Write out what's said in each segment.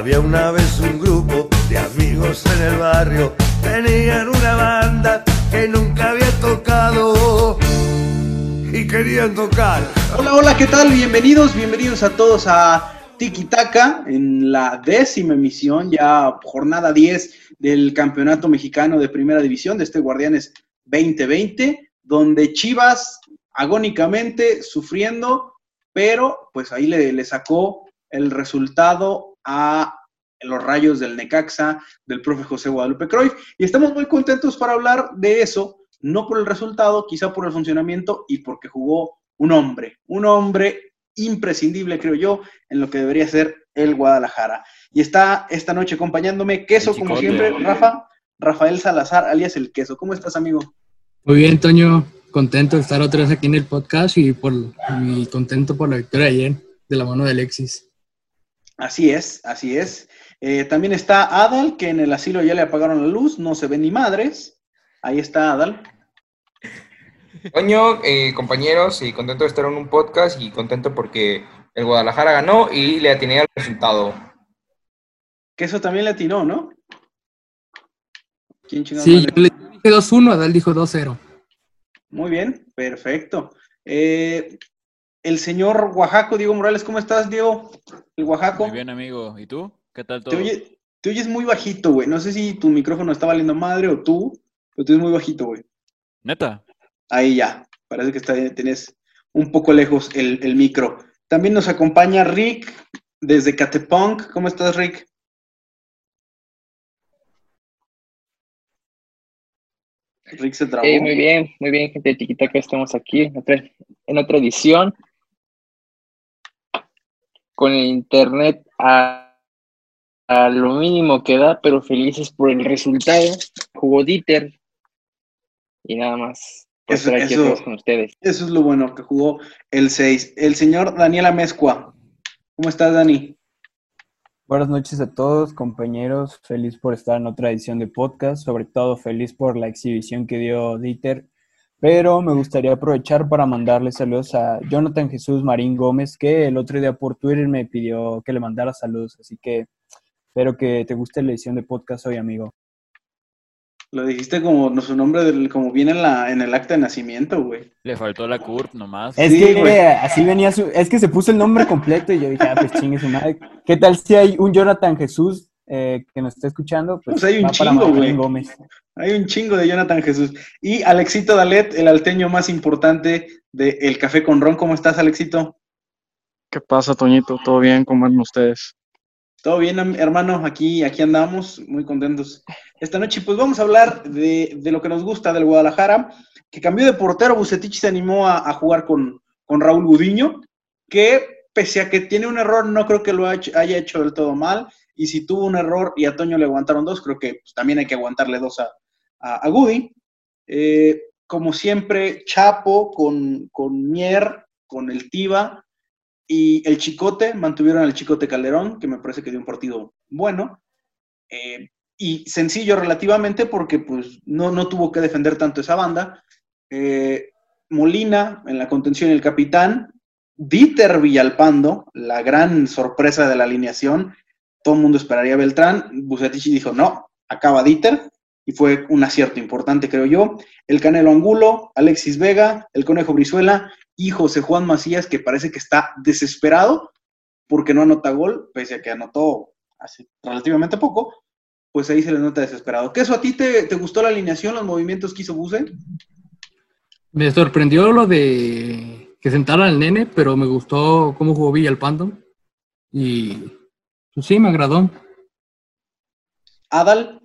Había una vez un grupo de amigos en el barrio, tenían una banda que nunca había tocado y querían tocar. Hola, hola, ¿qué tal? Bienvenidos, bienvenidos a todos a Tiki Taka en la décima emisión, ya jornada 10 del Campeonato Mexicano de Primera División de este Guardianes 2020, donde Chivas agónicamente sufriendo, pero pues ahí le, le sacó el resultado a los rayos del Necaxa, del profe José Guadalupe Cruyff. Y estamos muy contentos para hablar de eso, no por el resultado, quizá por el funcionamiento y porque jugó un hombre, un hombre imprescindible, creo yo, en lo que debería ser el Guadalajara. Y está esta noche acompañándome Queso, como siempre, Rafa, Rafael Salazar, alias El Queso. ¿Cómo estás, amigo? Muy bien, Toño. Contento de estar otra vez aquí en el podcast y, por, y contento por la victoria de ayer de la mano de Alexis. Así es, así es. Eh, también está Adal, que en el asilo ya le apagaron la luz, no se ven ni madres. Ahí está Adal. Toño, eh, compañeros, y contento de estar en un podcast y contento porque el Guadalajara ganó y le atiné al resultado. Que eso también le atinó, ¿no? ¿Quién sí, yo le dije 2-1, Adal dijo 2-0. Muy bien, perfecto. Eh, el señor Oaxaco, Diego Morales, ¿cómo estás, Diego? El Oaxaco. Muy bien, amigo. ¿Y tú? ¿Qué tal todo? Te, oye, te oyes muy bajito, güey. No sé si tu micrófono está valiendo madre o tú, pero te oyes muy bajito, güey. ¿Neta? Ahí ya. Parece que está, tenés un poco lejos el, el micro. También nos acompaña Rick desde Catepunk. ¿Cómo estás, Rick? Rick se trabó. muy bien, muy bien, gente de Tiquitaca. Estamos aquí en otra, en otra edición con el internet a, a, lo mínimo que da, pero felices por el resultado. Jugó Dieter y nada más. Eso, eso, con ustedes. eso es lo bueno, que jugó el 6. El señor Daniel Amezcua. ¿Cómo estás, Dani? Buenas noches a todos, compañeros. Feliz por estar en otra edición de podcast. Sobre todo feliz por la exhibición que dio Dieter pero me gustaría aprovechar para mandarle saludos a Jonathan Jesús Marín Gómez, que el otro día por Twitter me pidió que le mandara saludos, así que espero que te guste la edición de podcast hoy, amigo. Lo dijiste como su nombre, del, como viene en, la, en el acta de nacimiento, güey. Le faltó la CURP nomás. Es que así venía su, es que se puso el nombre completo y yo dije, ah, pues chingue su madre. ¿Qué tal si hay un Jonathan Jesús eh, que nos está escuchando? Pues, pues hay un chingo, güey. Hay un chingo de Jonathan Jesús. Y Alexito Dalet, el alteño más importante de El Café con Ron. ¿Cómo estás, Alexito? ¿Qué pasa, Toñito? ¿Todo bien? ¿Cómo andan ustedes? Todo bien, hermano. Aquí, aquí andamos, muy contentos. Esta noche, pues vamos a hablar de, de lo que nos gusta del Guadalajara, que cambió de portero. Bucetich se animó a, a jugar con, con, Raúl Gudiño, que pese a que tiene un error, no creo que lo haya hecho del todo mal. Y si tuvo un error y a Toño le aguantaron dos, creo que pues, también hay que aguantarle dos a, a. Eh, como siempre, Chapo con, con Mier, con el Tiva y el Chicote, mantuvieron al Chicote Calderón, que me parece que dio un partido bueno. Eh, y sencillo relativamente porque pues no, no tuvo que defender tanto esa banda. Eh, Molina en la contención el capitán. Dieter Villalpando, la gran sorpresa de la alineación. Todo el mundo esperaría a Beltrán. Bucetich dijo, no, acaba Dieter y fue un acierto importante, creo yo. El Canelo Angulo, Alexis Vega, el Conejo Brizuela y José Juan Macías, que parece que está desesperado porque no anota gol, pese a que anotó hace relativamente poco, pues ahí se le nota desesperado. ¿Qué eso a ti te, te gustó la alineación, los movimientos que hizo Buse? Me sorprendió lo de que sentara al nene, pero me gustó cómo jugó Villalpando. Y pues sí, me agradó. Adal.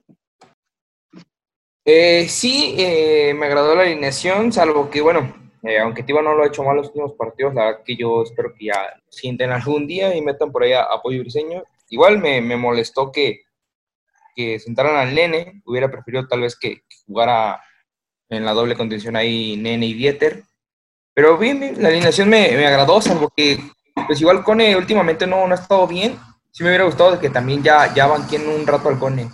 Eh, sí, eh, me agradó la alineación, salvo que, bueno, eh, aunque Tiva no lo ha hecho mal los últimos partidos, la verdad que yo espero que ya sienten algún día y metan por ahí a apoyo briseño. Igual me, me, molestó que, que sentaran al nene, hubiera preferido tal vez que, que, jugara en la doble contención ahí nene y Dieter. Pero bien, bien la alineación me, me, agradó, salvo que, pues igual Cone últimamente no, no ha estado bien. Sí me hubiera gustado que también ya, ya banquen un rato al Cone.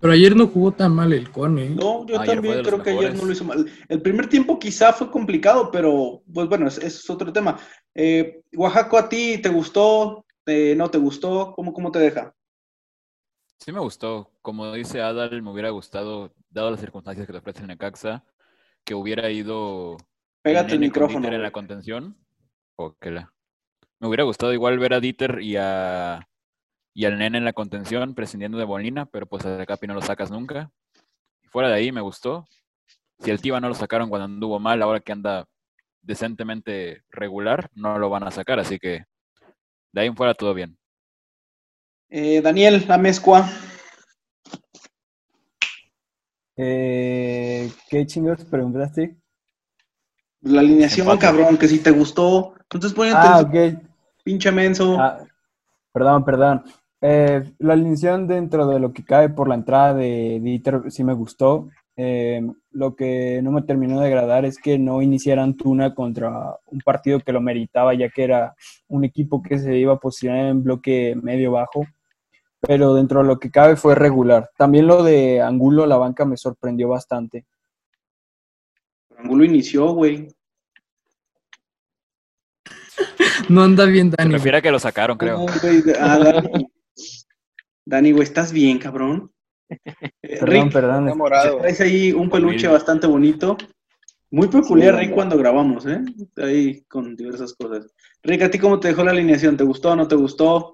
Pero ayer no jugó tan mal el Cone. ¿eh? No, yo ayer también creo que ayer no lo hizo mal. El primer tiempo quizá fue complicado, pero pues bueno, ese es otro tema. Eh, Oaxaco, ¿a ti te gustó? Eh, ¿No te gustó? ¿Cómo, ¿Cómo te deja? Sí me gustó. Como dice Adal, me hubiera gustado, dado las circunstancias que le ofrece el Necaxa, que hubiera ido Pégate el Nene con micrófono. En la contención. O que la- Me hubiera gustado igual ver a Dieter y a y al Nene en la contención, prescindiendo de Molina, pero pues a Capi no lo sacas nunca. Fuera de ahí me gustó. Si el Tiva no lo sacaron cuando anduvo mal, ahora que anda decentemente regular, no lo van a sacar, así que de ahí en fuera todo bien. Eh, Daniel Amezcua. Eh, ¿Qué chingados preguntaste? La alineación, Empate. cabrón, que si te gustó. Entonces ponete Ah, el ok. pinche menso. Ah, perdón, perdón. Eh, la alineación dentro de lo que cae por la entrada de Dieter sí me gustó. Eh, lo que no me terminó de agradar es que no iniciaran Tuna contra un partido que lo meritaba, ya que era un equipo que se iba a posicionar en bloque medio-bajo. Pero dentro de lo que cabe fue regular. También lo de Angulo, la banca, me sorprendió bastante. Angulo inició, güey. No anda bien Dani. refiere a que lo sacaron, creo. No, ah, Dani. Dani, güey, ¿estás bien, cabrón? Eh, Perdón, Rick, perdón. Enamorado. traes ahí un peluche bastante bonito. Muy peculiar, Sí, Rick, cuando grabamos, ¿eh? Ahí con diversas cosas. Rick, ¿a ti cómo te dejó la alineación? ¿Te gustó o no te gustó?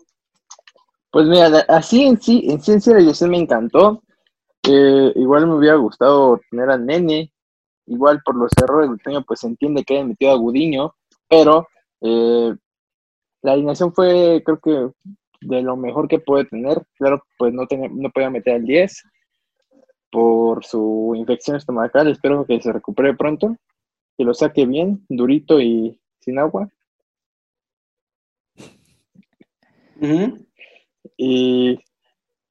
Pues mira, así en sí, en sí, en sí la ilusión me encantó. Eh, igual me hubiera gustado tener al nene. Igual por los errores del Toño, pues se entiende que hayan metido a Gudiño. Pero eh, la alineación fue, creo que, de lo mejor que puede tener. Claro, pues no, tenía, no podía meter al 10 por su infección estomacal. Espero que se recupere pronto. Que lo saque bien, durito y sin agua. Ujú. Y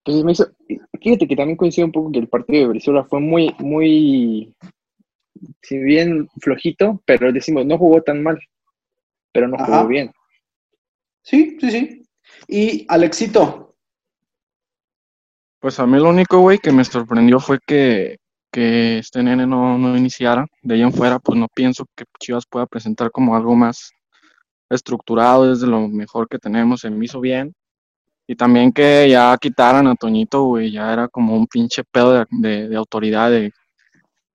pues me hizo, fíjate que también coincido un poco que el partido de Brizuela fue muy, muy, si bien flojito, pero decimos, no jugó tan mal, pero no Ajá. jugó bien. Sí, sí, sí. Y Alexito, Pues a mí lo único, güey, que me sorprendió fue que, que este nene no, no iniciara. De ahí en fuera, pues no pienso que Chivas pueda presentar como algo más estructurado, desde lo mejor que tenemos, se me hizo bien. Y también que ya quitaran a Toñito, güey, ya era como un pinche pedo de, de- autoridad, de,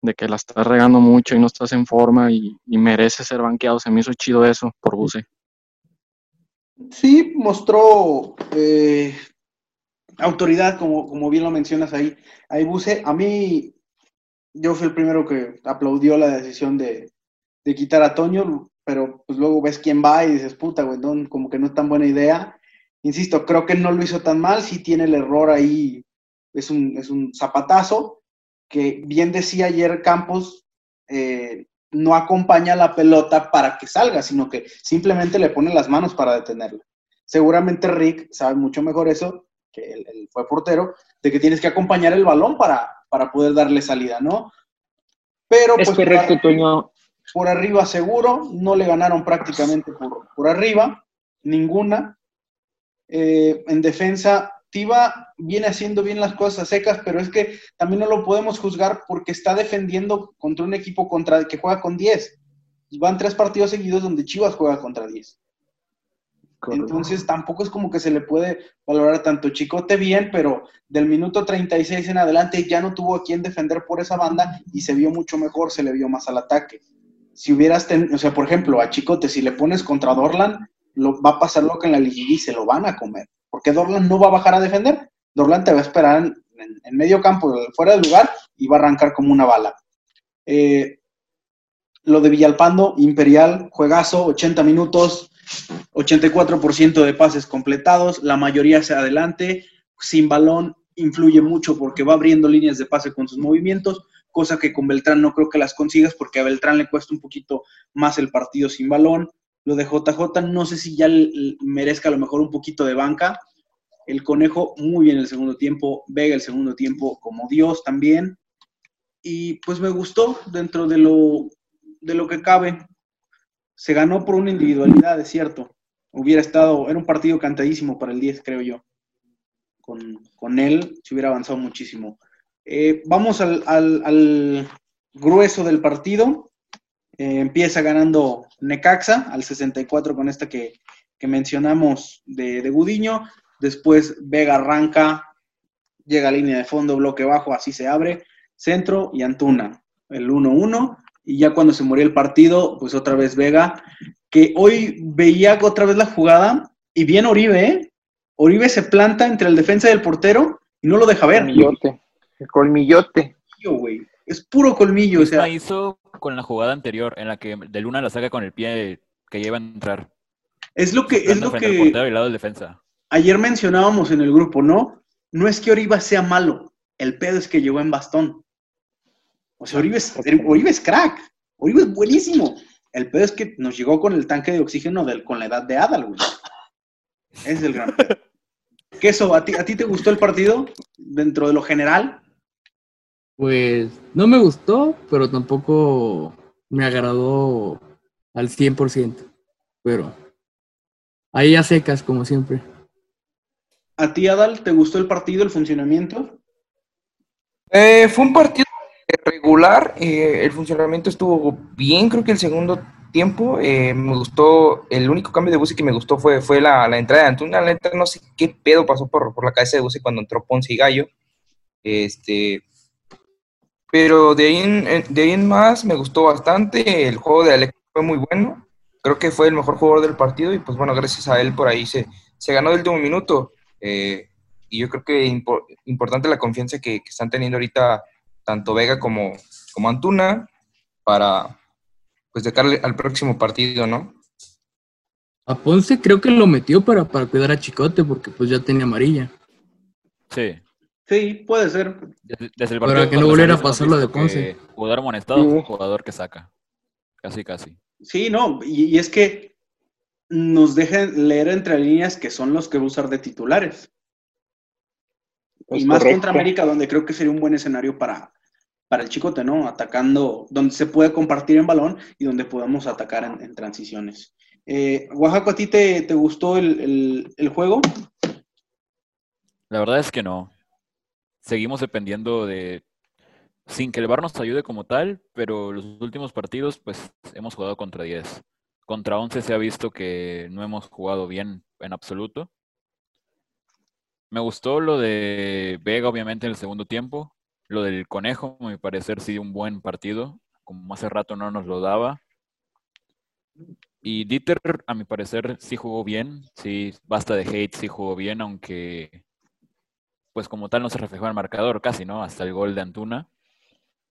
de que la estás regando mucho y no estás en forma y, y merece ser banqueado. Se me hizo chido eso por Buse. Sí mostró eh, autoridad, como, como bien lo mencionas ahí. Ahí Buse, a mí, yo fui el primero que aplaudió la decisión de, de quitar a Toño, pero pues luego ves quién va y dices, puta, güey, como que no es tan buena idea. Insisto, creo que no lo hizo tan mal, sí tiene el error ahí, es un, es un zapatazo, que bien decía ayer Campos, eh, no acompaña la pelota para que salga, sino que simplemente le pone las manos para detenerla. Seguramente Rick sabe mucho mejor eso, que él, él fue portero, de que tienes que acompañar el balón para, para poder darle salida, ¿no? Pero Es pues correcto, por, Toño. por arriba seguro, no le ganaron prácticamente por, por arriba, ninguna. Eh, en defensa, Tiva viene haciendo bien las cosas secas, pero es que también no lo podemos juzgar porque está defendiendo contra un equipo contra, que juega con 10. Y van tres partidos seguidos donde Chivas juega contra 10. Correcto. Entonces tampoco es como que se le puede valorar tanto Chicote bien, pero del minuto 36 en adelante ya no tuvo a quien defender por esa banda y se vio mucho mejor, se le vio más al ataque. Si hubieras, ten- o sea, por ejemplo, a Chicote, si le pones contra Dorlan, lo, va a pasar lo que en la liguilla y se lo van a comer, porque Dorlan no va a bajar a defender, Dorlan te va a esperar en, medio campo, fuera del lugar, y va a arrancar como una bala. Eh, lo de Villalpando, Imperial, juegazo, 80 minutos, 84% de pases completados, la mayoría hacia adelante, sin balón, influye mucho porque va abriendo líneas de pase con sus movimientos, cosa que con Beltrán no creo que las consigas porque a Beltrán le cuesta un poquito más el partido sin balón. Lo de JJ no sé si ya merezca a lo mejor un poquito de banca. El conejo muy bien el segundo tiempo, Vega el segundo tiempo como Dios también. Y pues me gustó dentro de lo, de lo que cabe. Se ganó por una individualidad, es cierto. Hubiera estado, era un partido cantadísimo para el 10, creo yo. Con, con él se hubiera avanzado muchísimo. Eh, vamos al- al grueso del partido. Eh, empieza ganando Necaxa al 64 con esta que, que mencionamos de, de Gudiño. Después Vega arranca llega a línea de fondo, bloque bajo, así se abre, centro y Antuna, el 1-1. Y ya cuando se murió el partido, pues otra vez Vega, que hoy veía otra vez la jugada y bien Oribe, ¿eh? Oribe se planta entre el defensa y el portero y no lo deja ver. Colmillote. El colmillote. Colmillo, güey. Es puro colmillo, o sea, La hizo con la jugada anterior, en la que de Luna la saca con el pie que lleva a entrar. es lo que, es lo que lado defensa. ayer mencionábamos en el grupo, ¿no? No es que Oribe sea malo, el pedo es que llegó en bastón. O sea, Oribe es, Oribe es crack, Oribe es buenísimo. El pedo es que nos llegó con el tanque de oxígeno del, con la edad de Adal, güey. Es el gran pedo. ¿Qué eso? ¿A ti, ¿A ti te gustó el partido dentro de lo general? Pues no me gustó, pero tampoco me agradó al 100%. Pero ahí a secas, como siempre. ¿A ti, Adal, te gustó el partido, el funcionamiento? Eh, fue un partido regular, eh, el funcionamiento estuvo bien, creo que el segundo tiempo eh, me gustó, el único cambio de Busi que me gustó fue, fue la, la entrada de Antuna, la neta no sé qué pedo pasó por, por la cabeza de Busi cuando entró Ponce y Gallo, este, pero de ahí, en, en- de ahí en más me gustó bastante, el juego de Alex fue muy bueno, creo que fue el mejor jugador del partido y pues bueno, gracias a él por ahí se, se ganó el último minuto, eh, y yo creo que impo- importante la confianza que, que están teniendo ahorita tanto Vega como, como Antuna para pues de cara al- al próximo partido, ¿no? A Ponce creo que lo metió para, para cuidar a Chicote porque pues ya tenía amarilla. Sí. Sí, puede ser. Desde, desde el Para que no volviera a pasar lo de Ponce. Jugador amonestado, Sí. jugador que saca. Casi, casi. Sí, no, y, y es que nos dejan leer entre líneas que son los que va a usar de titulares. Es y más correcto. contra América, donde creo que sería un buen escenario para, para el Chicote, ¿no? Atacando, donde se puede compartir en balón y donde podamos atacar en, en transiciones. Eh, Oaxaca, ¿a ti te, te gustó el, el- el juego? La verdad es que no. Seguimos dependiendo de, sin que el VAR nos ayude como tal, pero los últimos partidos, pues hemos jugado contra 10. Contra 11 se ha visto que no hemos jugado bien en absoluto. Me gustó lo de Vega, obviamente, en el segundo tiempo. Lo del Conejo, a mi parecer, sí, un buen partido. Como hace rato no nos lo daba. Y Dieter, a mi parecer, sí jugó bien. Sí, basta de hate, sí jugó bien, aunque pues como tal no se reflejó en el marcador casi, ¿no? Hasta el gol de Antuna.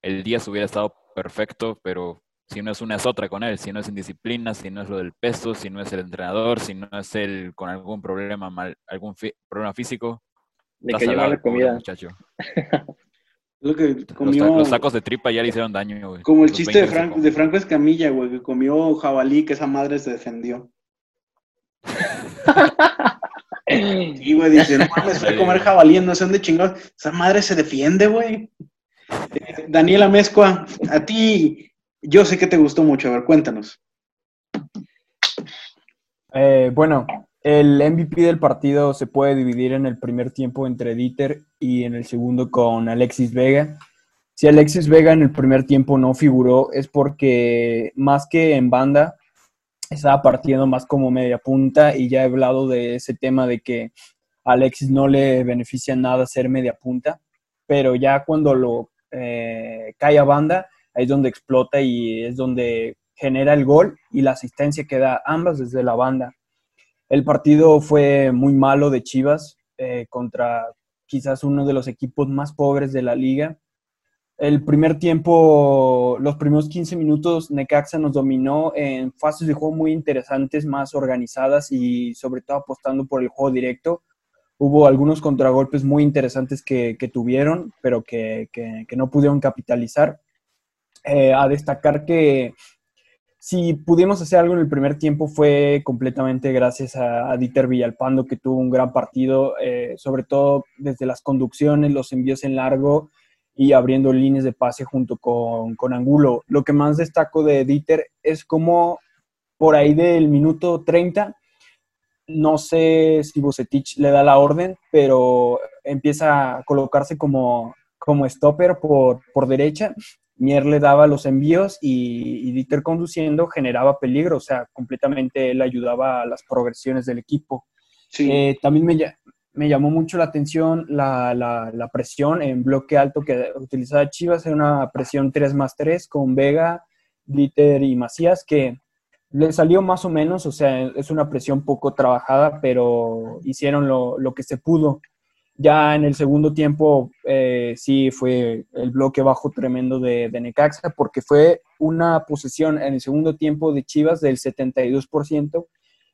El Díaz hubiera estado perfecto, pero si no es una es otra con él, si no es indisciplina, si no es lo del peso, si no es el entrenador, si no es él con algún problema mal, algún problema físico, Le cayó la pobre comida. muchacho. Lo que Los, comió, los tacos de tripa ya le hicieron daño, güey. como el Los chiste 20 de, comió. de Franco Escamilla, güey, que comió jabalí, que esa madre se defendió. Y, güey, dice, no mames, fue a comer jabalí, no sé dónde chingados. Esa madre se defiende, güey. Eh, Daniela Mezcua, a ti, yo sé que te gustó mucho, a ver, cuéntanos. Eh, bueno, el MVP del partido se puede dividir en el primer tiempo entre Dieter y en el segundo con Alexis Vega. Si Alexis Vega en el primer tiempo no figuró es porque más que en banda estaba partiendo más como media punta y ya he hablado de ese tema de que a Alexis no le beneficia nada ser media punta, pero ya cuando lo eh, cae a banda ahí es donde explota y es donde genera el gol y la asistencia que da ambas desde la banda. El partido fue muy malo de Chivas eh, contra quizás uno de los equipos más pobres de la liga. El primer tiempo, los primeros 15 minutos, Necaxa nos dominó en fases de juego muy interesantes, más organizadas y sobre todo apostando por el juego directo. Hubo algunos contragolpes muy interesantes que, tuvieron, pero que, que- que no pudieron capitalizar. Eh, a destacar que si pudimos hacer algo en el primer tiempo fue completamente gracias a, a Dieter Villalpando, que tuvo un gran partido, eh, sobre todo desde las conducciones, los envíos en largo y abriendo líneas de pase junto con, con Angulo. Lo que más destaco de Dieter es como por ahí del minuto 30, no sé si Bucetich le da la orden, pero empieza a colocarse como, como stopper por, por derecha Mier le daba los envíos y, y Dieter conduciendo generaba peligro, o sea, completamente él ayudaba a las progresiones del equipo. Sí. Eh, también me, me llamó mucho la atención la, la, presión en bloque alto que utilizaba Chivas, era una presión 3 más 3 con Vega, Glitter y Macías, que le salió más o menos, o sea, es una presión poco trabajada, pero hicieron lo, lo que se pudo. Ya en el segundo tiempo eh, sí fue el bloque bajo tremendo de, de, Necaxa, porque fue una posesión en el segundo tiempo de Chivas del 72%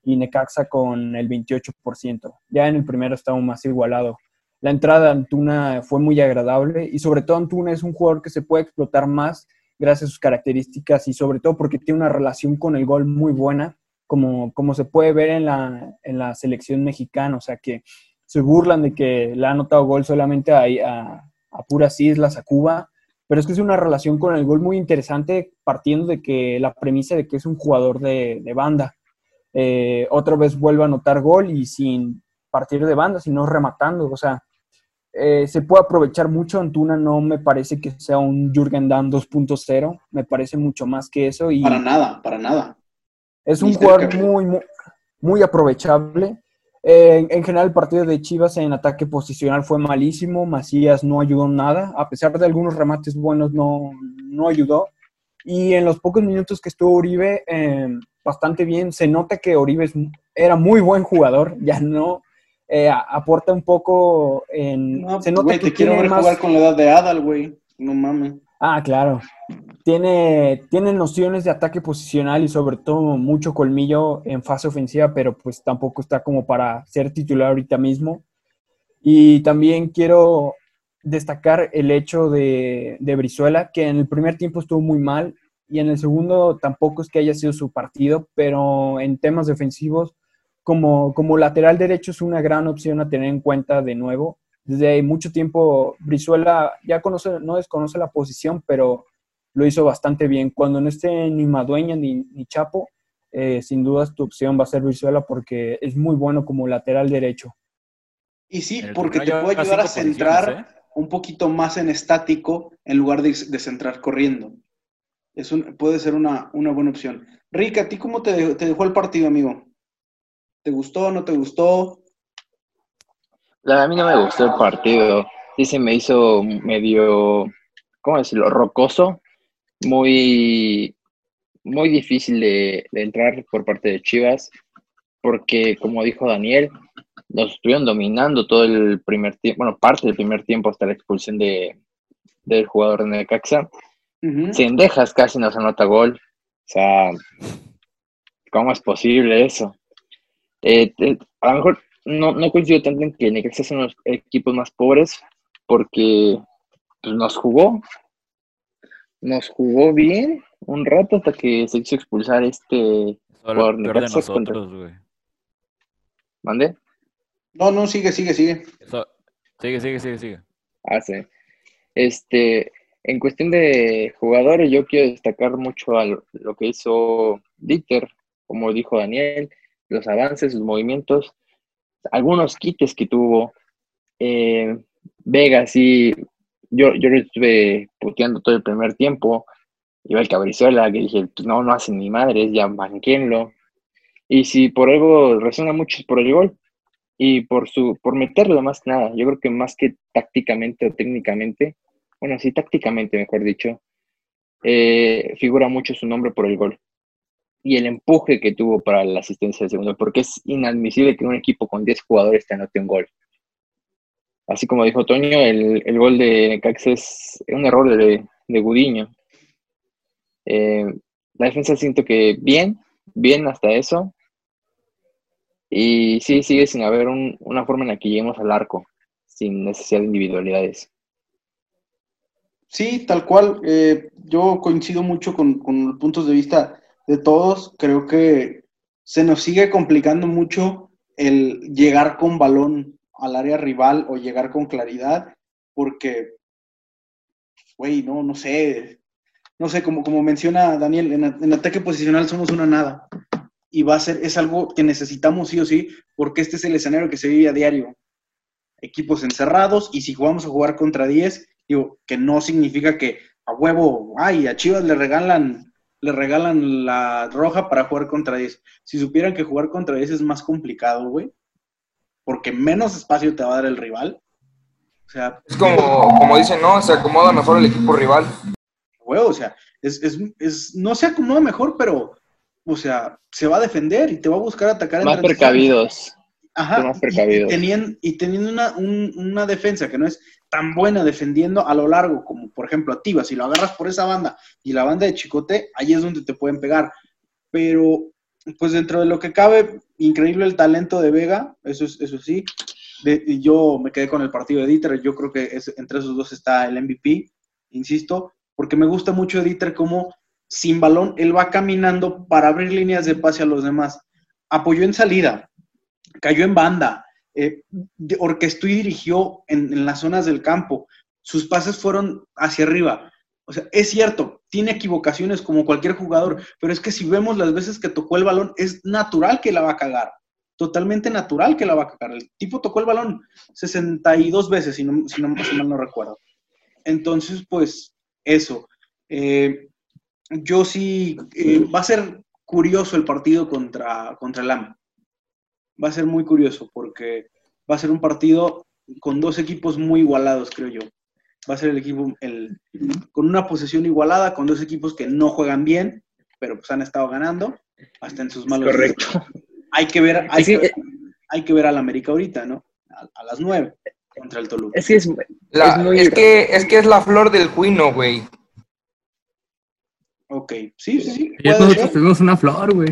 y Necaxa con el 28%. Ya en el primero estaba más igualado. La entrada de Antuna fue muy agradable y sobre todo Antuna es un jugador que se puede explotar más gracias a sus características y sobre todo porque tiene una relación con el gol muy buena, como, como se puede ver en la, en la selección mexicana, o sea que se burlan de que le ha anotado gol solamente a, a, a, puras islas, a Cuba, pero es que es una relación con el gol muy interesante partiendo de que la premisa de que es un jugador de, de banda. Eh, otra vez vuelve a anotar gol y sin partir de banda, sino rematando, o sea, eh, se puede aprovechar mucho. Antuna no me parece que sea un Jürgen Damm 2.0, me parece mucho más que eso. Y para nada, para nada. Es un jugador muy, muy, muy, aprovechable. Eh, en general, el partido de Chivas en ataque posicional fue malísimo. Macías no ayudó nada. A pesar de algunos remates buenos, no, no ayudó. Y en los pocos minutos que estuvo Uribe, eh, bastante bien. Se nota que Uribe es, era muy buen jugador. Ya no, eh, aporta un poco en... No, se nota que te quiero ver más... jugar con la edad de Adal, güey. No mames. Ah, claro. Tiene, tiene nociones de ataque posicional y sobre todo mucho colmillo en fase ofensiva, pero pues tampoco está como para ser titular ahorita mismo. Y también quiero destacar el hecho de, de Brizuela, que en el primer tiempo estuvo muy mal y en el segundo tampoco es que haya sido su partido, pero en temas defensivos como, como lateral derecho es una gran opción a tener en cuenta de nuevo. Desde mucho tiempo Brizuela ya conoce, no desconoce la posición, pero lo hizo bastante bien. Cuando no esté ni Madueña ni, ni Chapo, eh, sin dudas tu opción va a ser Brizuela porque es muy bueno como lateral derecho. Y sí, el porque te puede ayudar a centrar ¿eh? un poquito más en estático en lugar de, de centrar corriendo. Es un, puede ser una, una buena opción. Rick, ¿a ti cómo te, dejó el partido, amigo? ¿Te gustó, no te gustó? La, a mí no me gustó el partido. Sí se me hizo medio, ¿cómo decirlo? Rocoso. Muy, muy difícil de, de entrar por parte de Chivas. Porque, como dijo Daniel, nos estuvieron dominando todo el primer tiempo, bueno, parte del primer tiempo hasta la expulsión de, del jugador de Necaxa. Ujú. Cendejas casi nos anota gol. O sea, ¿cómo es posible eso? Eh, te- a lo mejor no, no coincido tanto en que Necaxa son los equipos más pobres, porque pues, nos jugó, nos jugó bien un rato hasta que se quiso expulsar este es peor de contra- mande. No, no, sigue, sigue, sigue. Eso- Sigue, sigue, sigue, sigue. Ah, sí. Este, en cuestión de jugadores, yo quiero destacar mucho a lo, que hizo Dieter, como dijo Daniel, los avances, sus movimientos, algunos quites que tuvo. Eh, Vega, sí, yo, yo lo estuve puteando todo el primer tiempo. Iba el Cabrizuela, que dije, pues no, no hacen ni madres, ya banquenlo. Y si por algo resuena mucho es por el gol y por su por meterlo más que nada. Yo creo que más que tácticamente o técnicamente, bueno, sí, tácticamente, mejor dicho, eh, figura mucho su nombre por el gol y el empuje que tuvo para la asistencia del segundo, porque es inadmisible que un equipo con 10 jugadores te anote un gol. Así como dijo Toño, el, el gol de Necaxa es un error de, de Gudiño. Eh, la defensa siento que bien, bien hasta eso. Y sí, sigue sin haber un- una forma en la que lleguemos al arco, sin necesidad de individualidades. Sí, tal cual. eh, yo coincido mucho con, los puntos de vista de todos. Creo que se nos sigue complicando mucho el llegar con balón al área rival o llegar con claridad, porque, güey, no, no sé. No sé, como, como menciona Daniel, en, en ataque posicional somos una nada. Y va a ser, es algo que necesitamos sí o sí, porque este es el escenario que se vive a diario. Equipos encerrados, y si jugamos a jugar contra 10, digo, que no significa que a huevo, ay, a Chivas le regalan, le regalan la roja para jugar contra 10. Si supieran que jugar contra 10 es más complicado, güey. porque menos espacio te va a dar el rival. O sea, Es como, como dicen, ¿no? Se acomoda mejor el equipo rival. huevo, o sea, es, es, es- no se acomoda mejor, pero, o sea, se va a defender y te va a buscar atacar en Más precavidos. Ajá, más y- precavidos. Y, teniendo, y teniendo una, un- una defensa que no es tan buena defendiendo a lo largo, como por ejemplo a Tiva, si lo agarras por esa banda y la banda de Chicote, ahí es donde te pueden pegar. Pero, pues dentro de lo que cabe, increíble el talento de Vega, eso, es, eso sí. De- yo me quedé con el partido de Dieter, yo creo que es- entre esos dos está el MVP, insisto, porque me gusta mucho Dieter como sin balón, él va caminando para abrir líneas de pase a los demás. Apoyó en salida, cayó en banda, eh, orquestó y dirigió en, las zonas del campo. Sus pases fueron hacia arriba. O sea, es cierto, tiene equivocaciones como cualquier jugador, pero es que si vemos las veces que tocó el balón, es natural que la va a cagar. Totalmente natural que la va a cagar. El tipo tocó el balón 62 veces, si, no, si, no- mal no recuerdo. Entonces, pues, eso. Eh, yo sí, eh, va a ser curioso el partido contra, contra el AM va a ser muy curioso porque va a ser un partido con dos equipos muy igualados, creo yo. Va a ser el equipo el, con una posesión igualada, con dos equipos que no juegan bien, pero pues han estado ganando, hasta en sus malos días. Correcto. Hay que ver, hay, Es que- que, hay que ver al América ahorita, ¿no? A, a las nueve contra el Toluca. Es que es, La- es muy... es, que, es que es la flor del cuino, güey. Ok, sí, sí, sí. Ya nosotros ser, tuvimos una flor, güey.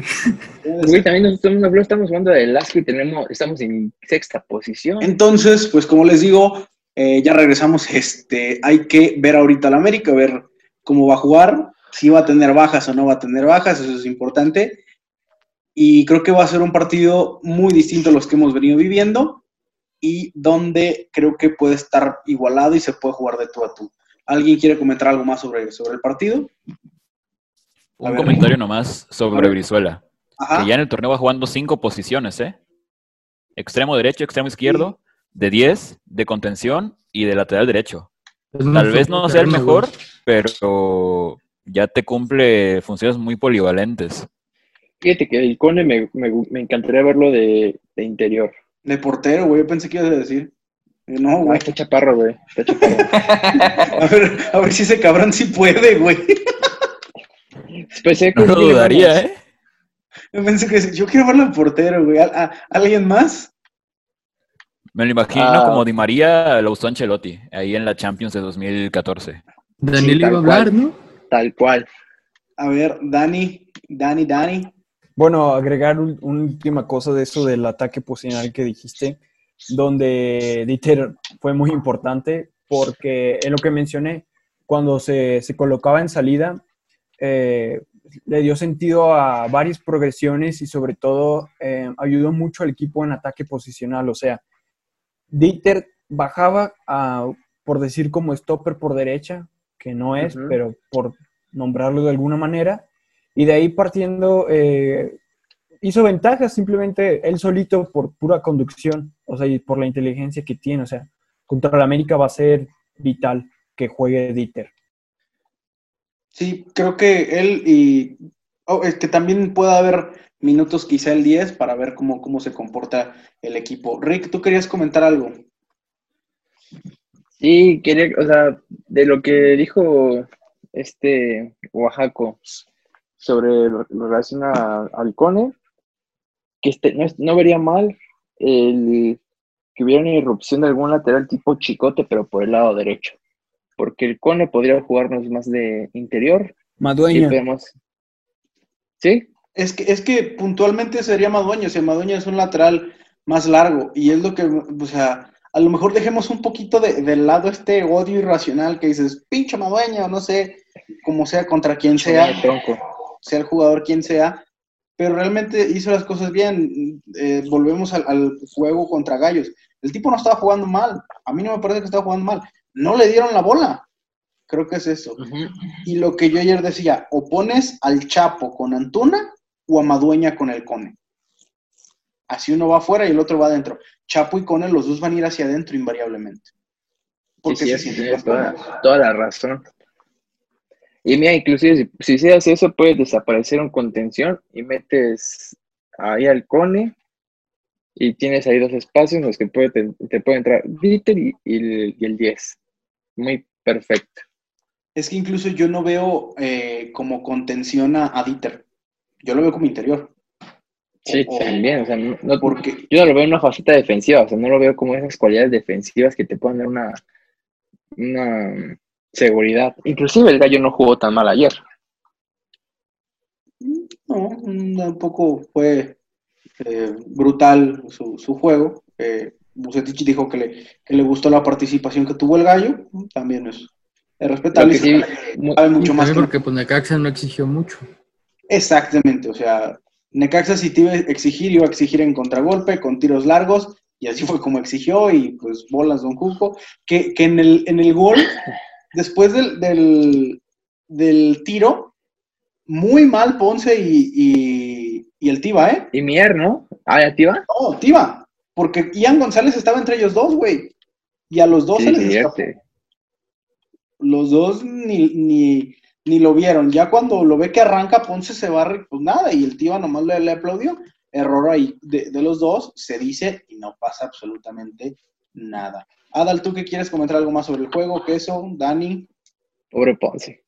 Güey, también nosotros no estamos jugando del Asco y tenemos, estamos en sexta posición. Entonces, pues como les digo, eh, ya regresamos. Este, hay que ver ahorita al América, ver cómo va a jugar, si va a tener bajas o no va a tener bajas, eso es importante. Y creo que va a ser un partido muy distinto a los que hemos venido viviendo y donde creo que puede estar igualado y se puede jugar de tú a tú. ¿Alguien quiere comentar algo más sobre, sobre el partido? Un ver. comentario nomás sobre. Brizuela. Ajá. Que ya en el torneo va jugando cinco posiciones, ¿eh? Extremo derecho, extremo izquierdo, de 10, de contención y de lateral derecho. Tal vez no sea el mejor, pero ya te cumple funciones muy polivalentes. Fíjate que el Cone me, me, me encantaría verlo de, de interior. De portero, güey, yo pensé que ibas a decir. Eh, No, Ah, güey. está chaparro, güey. Está chaparro. A ver, a ver si ese cabrón sí puede, güey. Pensé que No lo dudaría. ¿eh? Yo pensé que yo quiero verlo en portero, güey. ¿A- a- ¿Alguien más? Me lo imagino Ah. como Di María lo usó Ancelotti, ahí en la Champions de 2014. Daniel Sí, iba a hablar, cual. ¿no? Tal cual. A ver, Dani, Dani, Dani. Bueno, agregar un- una última cosa de eso del ataque posicional que dijiste, donde Dieter fue muy importante, porque en lo que mencioné, cuando se, se colocaba en salida, eh, le dio sentido a varias progresiones y sobre todo eh, ayudó mucho al equipo en ataque posicional. O sea, Dieter bajaba a, por decir como stopper por derecha, que no es, pero por nombrarlo de alguna manera, y de ahí partiendo, eh, hizo ventajas simplemente él solito por pura conducción, o sea, y por la inteligencia que tiene, o sea, contra el América va a ser vital que juegue Dieter. Sí, creo que él y oh, es que también puede haber minutos quizá el 10 para ver cómo, cómo se comporta el equipo. Rick, tú querías comentar algo. Sí, quería, o sea, de lo que dijo este Oaxaco sobre lo, relación a- al Cone, que este, no, no vería mal el que hubiera una irrupción de algún lateral tipo chicote, pero por el lado derecho. Porque el Cone podría jugarnos más de interior. Madueña. podemos... ¿Sí? Es que, es que puntualmente sería Madueño, o sea, Madueño es un lateral más largo y es lo que, o sea, a lo mejor dejemos un poquito de, del lado este odio irracional que dices, pinche Madueño, no sé, como sea, contra quien sea, Tronco. sea el jugador quien sea, pero realmente hizo las cosas bien. Eh, volvemos al, al juego contra Gallos. El tipo no estaba jugando mal, a mí no me parece que estaba jugando mal, no le dieron la bola, creo que es eso. Y lo que yo ayer decía, o pones al Chapo con Antuna o a Madueña con el Cone. Así uno va afuera y el otro va adentro. Chapo y Cone, los dos van a ir hacia adentro invariablemente. Porque Sí, se sí, sienten más cómodos. toda, toda la razón. Y mira, inclusive si, si se hace eso, puedes desaparecer un contención y metes ahí al Cone Y tienes ahí dos espacios en los que puede, te, te puede entrar Dieter y, y el 10. Muy perfecto. Es que incluso yo no veo eh, como contención a, a Dieter. Yo lo veo como interior. Sí, O- también. O sea, no, no- Porque, yo no lo veo en una faceta defensiva. O sea, no lo veo como esas cualidades defensivas que te pueden dar una, una seguridad. Inclusive el gallo no jugó tan mal ayer. no, un poco fue eh, brutal su, su juego. Eh, Bucetich dijo que le, que le gustó la participación que tuvo el gallo. También es, es respetable. Sí, sabe mucho más que porque pues Necaxa no exigió mucho. Exactamente, o sea, Necaxa si te iba a exigir, iba a exigir en contragolpe, con tiros largos, y así fue como exigió, y pues bolas Don Juco, que, que en, el, en el gol, después del, del, del tiro, muy mal Ponce y, y, y el Tiva, ¿eh? y Mier, ¿no? Ah, ¿ya te iba? No, Tiva, porque Ian González estaba entre ellos dos, güey, y a los dos Sí, se les escapó. cierto. Los dos ni, ni, ni lo vieron. Ya cuando lo ve que arranca, Ponce se barre, pues nada, y el tío nomás le, le aplaudió. Error ahí de, de los dos, se dice y no pasa absolutamente nada. Adal, ¿tú qué quieres comentar algo más sobre el juego? Queso, Dani, Pobre Ponce.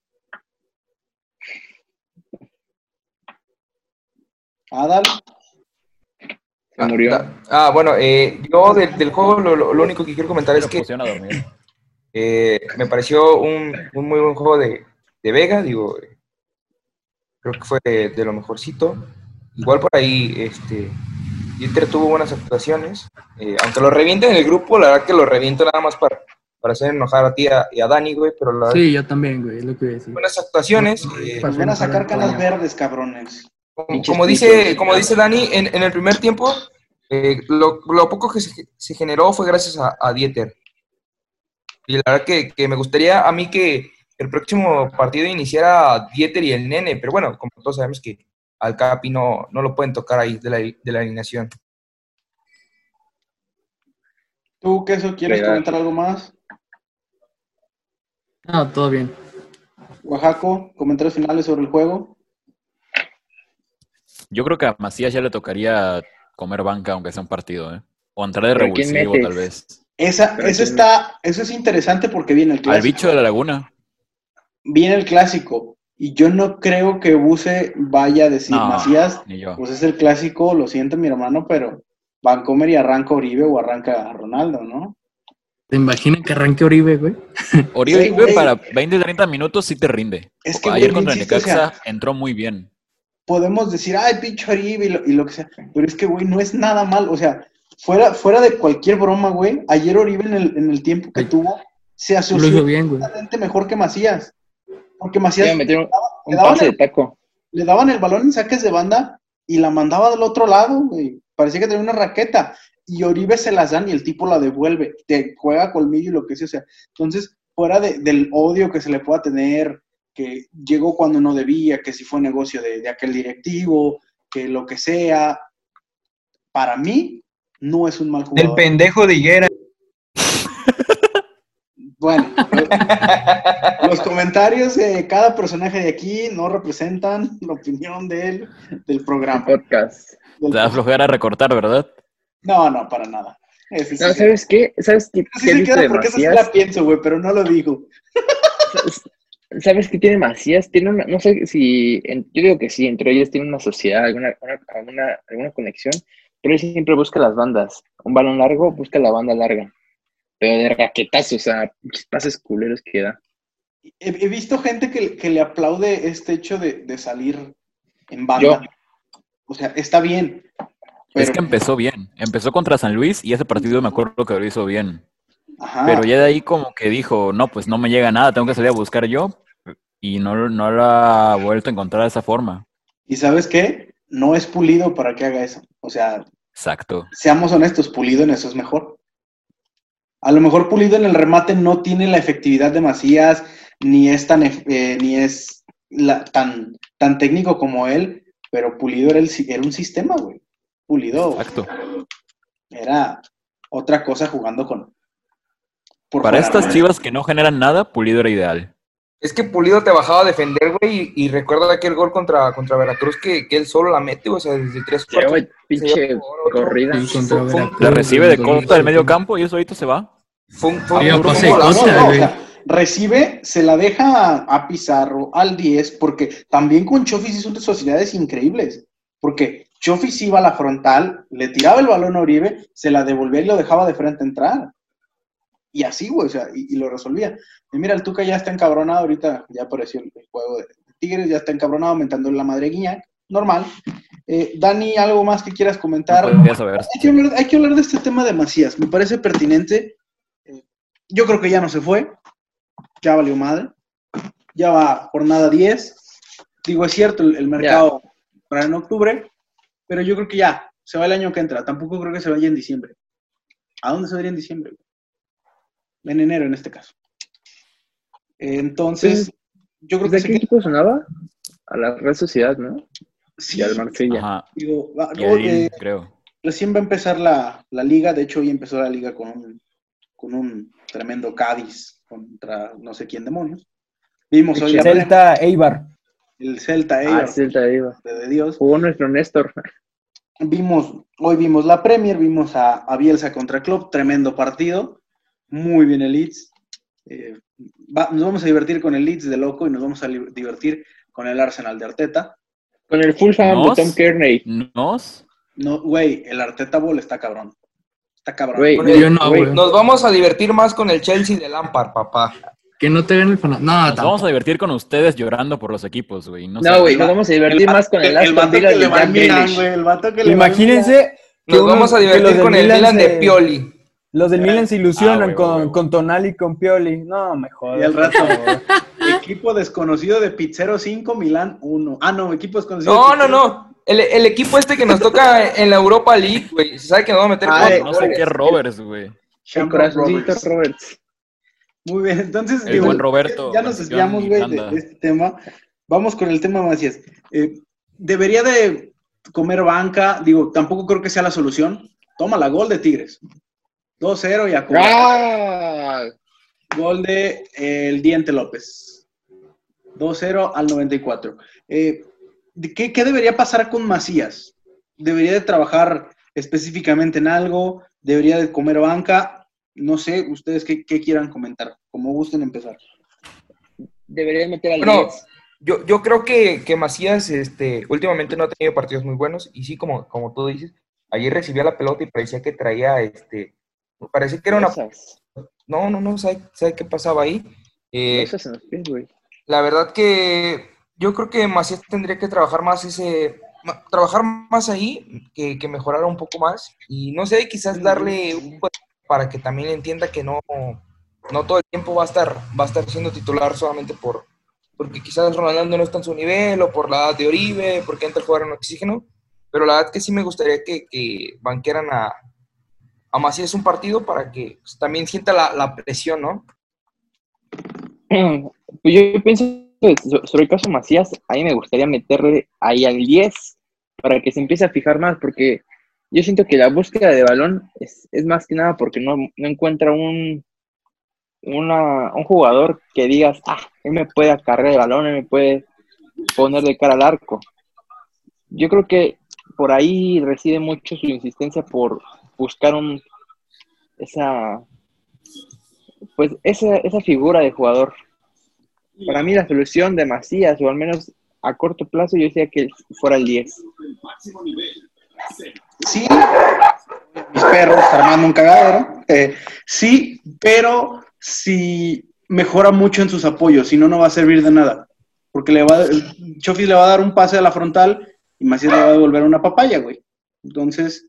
Adal. Se murió. Ah, ah, bueno, eh, yo del, del juego lo, lo- lo único que quiero comentar es que eh, me pareció un, un muy buen juego de, de Vega, digo, creo que fue de, de lo mejorcito. Igual por ahí, este, Dieter tuvo buenas actuaciones, eh, aunque lo revienten en el grupo, la verdad que lo reviento nada más para, para hacer enojar a ti y a Dani, güey, pero la verdad, Sí, yo también, güey, es lo que iba a decir. buenas actuaciones. eh, van a sacar canas verdes, cabrones. Como, dice, como dice Dani, en, en el primer tiempo, eh, lo, lo poco que se, se generó fue gracias a, a Dieter. Y la verdad que, que me gustaría a mí que el próximo partido iniciara Dieter y el Nene, pero bueno, como todos sabemos que al Capi no, no lo pueden tocar ahí de la, de la alineación. ¿Tú, Queso, quieres comentar algo más? No, todo bien. Oaxaco, comentarios finales sobre el juego. Yo creo que a Macías ya le tocaría comer banca, aunque sea un partido, ¿eh? O entrar de ¿Pero quién revulsivo, tal vez. Esa, eso quién- está, eso es interesante porque viene el Al clásico. bicho de la laguna. Viene el clásico. Y yo no creo que Buse vaya a decir No, Macías, ni yo. pues es el clásico, lo siento mi hermano, pero Vancomer y arranca Oribe o arranca Ronaldo, ¿no? ¿Te imaginas que arranque Oribe, güey? Oribe Sí, güey. para 20, 30 minutos sí te rinde. Es que, Ayer güey, contra insisto, o Necaxa sea, entró muy bien. Podemos decir, ay, pinche Oribe y lo, y lo que sea, pero es que, güey, no es nada mal, o sea, fuera, fuera de cualquier broma, güey, ayer Oribe en el, en el tiempo que Ay. tuvo, se Lo asoció hizo bien, güey. mejor que Macías, porque Macías le daban pase el- de taco. le daban el balón en saques de banda y la mandaba del otro lado, güey. Parecía que tenía una raqueta. Y Oribe se las dan y el tipo la devuelve. Te juega colmillo y lo que sea. O sea, entonces, fuera de- del odio que se le pueda tener, que llegó cuando no debía, que si fue negocio de, de aquel directivo, que lo que sea, para mí no es un mal jugador. pendejo de Higuera. Bueno, lo- los comentarios de cada personaje de aquí no representan la opinión del, del programa. Podcast. Del Te da flojera recortar, ¿verdad? No, no, para nada. Sí, No, se- ¿sabes qué? ¿Sabes qué, qué sí he se queda de porque esa sí la pienso, güey, pero no lo digo. ¿Sabes- ¿Sabes qué tiene Macías? Tiene una, no sé si, en- yo digo que sí, entre ellos tiene una sociedad, alguna, una- alguna, alguna conexión, pero él siempre busca las bandas. Un balón largo, busca la banda larga. Pero de raquetazo, o sea, pases culeros que da. He, he visto gente que, que le aplaude este hecho de, de salir en banda. Yo. O sea, está bien. Pero, Es que empezó bien. Empezó contra San Luis y ese partido me acuerdo que lo hizo bien. ajá, Pero ya de ahí como que dijo, no, pues no me llega nada, tengo que salir a buscar yo. Y no, no lo ha vuelto a encontrar de esa forma. ¿Y sabes qué? No es pulido para que haga eso. O sea, Exacto. seamos honestos, pulido en eso es mejor. A lo mejor pulido en el remate no tiene la efectividad de Macías, ni es tan, eh, ni es la- tan, tan técnico como él, pero pulido era, el, era un sistema, güey. Pulido Exacto. era otra cosa jugando con. por Para estas chivas que no generan nada, Pulido era ideal. Es que Pulido te bajaba a defender, güey, y, y recuerda aquel gol contra, contra Veracruz que, que él solo la mete, güey, o sea, desde tres Sí, cuartos. güey, pinche corrida. La recibe de costa del medio 2007. campo y eso ahorita se va. Oiga, fue un pase de golazo. costa, No, no, o güey. sea, recibe, se la deja a Pizarro, al 10, porque también con Chofis hizo unas sociedades increíbles. Porque Chofis iba a la frontal, le tiraba el balón a Uribe, se la devolvía y lo dejaba de frente a entrar. Y así, güey, o sea, y, y lo resolvía. Y mira, el Tuca ya está encabronado ahorita, ya apareció el, el juego de Tigres, ya está encabronado, aumentando la madre Guiñac, normal. Eh, Dani, ¿algo más que quieras comentar? No saber. Hay que, hablar, hay que hablar de este tema de Macías. Me parece pertinente. Eh, Yo creo que ya no se fue. Ya valió madre. Ya va jornada 10. Digo, es cierto, el, el mercado para en octubre. Pero yo creo que ya. Se va el año que entra. Tampoco creo que se vaya en diciembre. ¿A dónde se vaya en diciembre? En enero, en este caso. Entonces, yo creo que ¿De qué queda- equipo sonaba? A la Real Sociedad, ¿no? sí, Y al Marsella. Ajá. digo, eh, creo. recién va a empezar la, la liga, de hecho hoy empezó la liga con un, con un tremendo Cádiz contra no sé quién demonios. Vimos hoy Premier, Celta Eibar. el Celta Ah, Eibar, Celta de Viva. de, de Dios. Jugó nuestro Néstor. Vimos, hoy vimos la Premier, vimos a, a Bielsa contra Klopp, tremendo partido, muy bien el Leeds. Eh, va- nos vamos a divertir con el Leeds de loco y nos vamos a divertir con el Arsenal de Arteta. Con el Fulham de Tom Kearney. ¿Nos? No, güey, el Arteta Ball está cabrón. Está cabrón. Güey, Con el- Yo no, güey. Nos vamos a divertir más con el Chelsea de Lampard, papá. Que no te ven el fanal. No, Nos tampoco. vamos a divertir con ustedes llorando por los equipos, güey. No, güey, nos vamos a divertir más con el Aston Villa de. Imagínense Nos vamos a divertir con el Milan de Pioli. Los del Milan se ilusionan Ah, con, huevo. con Tonali y con Pioli. No, me jodas. Y al rato, equipo desconocido de Pizzero 5, Milán 1. Ah, no, equipo desconocido. No, de no, no. El, el equipo este que nos toca en la Europa League, güey. Se sabe que nos va a meter Ah, cuatro eh, No sé qué es Roberts, güey. Corazoncito. Roberts. Muy bien, entonces, El digo, buen Roberto, ya nos desviamos, güey, de este tema. Vamos con el tema Macías. Eh, debería de comer banca, digo, tampoco creo que sea la solución. Toma la gol de Tigres. 2-0 y a cobrar. ¡Ah! Gol de eh, El Diente López. 2-0 al 94. Eh, ¿de ¿qué, ¿Qué debería pasar con Macías? ¿Debería de trabajar específicamente en algo? ¿Debería de comer banca? No sé, ustedes qué, qué quieran comentar, como gusten empezar. Debería meter al Bueno, 10. yo, yo creo que, que Macías este, últimamente no ha tenido partidos muy buenos. Y sí, como, como tú dices, ayer recibía la pelota y parecía que traía, este, parecía que era una... No, no, no, ¿sabe, sabe qué pasaba ahí? Eh, la verdad que yo creo que Macías tendría que trabajar más ese, trabajar más ahí, que, que mejorara un poco más. Y no sé, quizás darle un poco para que también entienda que no, no todo el tiempo va a estar, va a estar siendo titular solamente por, porque quizás Ronaldo no está en su nivel o por la edad de Oribe, porque entra a jugar en oxígeno, pero la verdad que sí me gustaría que, que banquearan a, a Macías un partido para que también sienta la, presión, ¿no? Pues yo pienso sobre el caso Macías, ahí me gustaría meterle ahí al 10 para que se empiece a fijar más, porque yo siento que la búsqueda de balón es, es más que nada porque no, encuentra un, un jugador que digas, ah, él me puede acarrear el balón, él me puede poner de cara al arco. Yo creo que por ahí reside mucho su insistencia por buscar un esa pues esa, esa figura de jugador. Para mí la solución de Macías, o al menos a corto plazo, yo decía que fuera el 10. Sí, mis perros armando un cagadero. eh, sí, pero si mejora mucho en sus apoyos, si no, no va a servir de nada. Porque le va, Chofis le va a dar un pase a la frontal y Macías le va a devolver una papaya, güey. Entonces,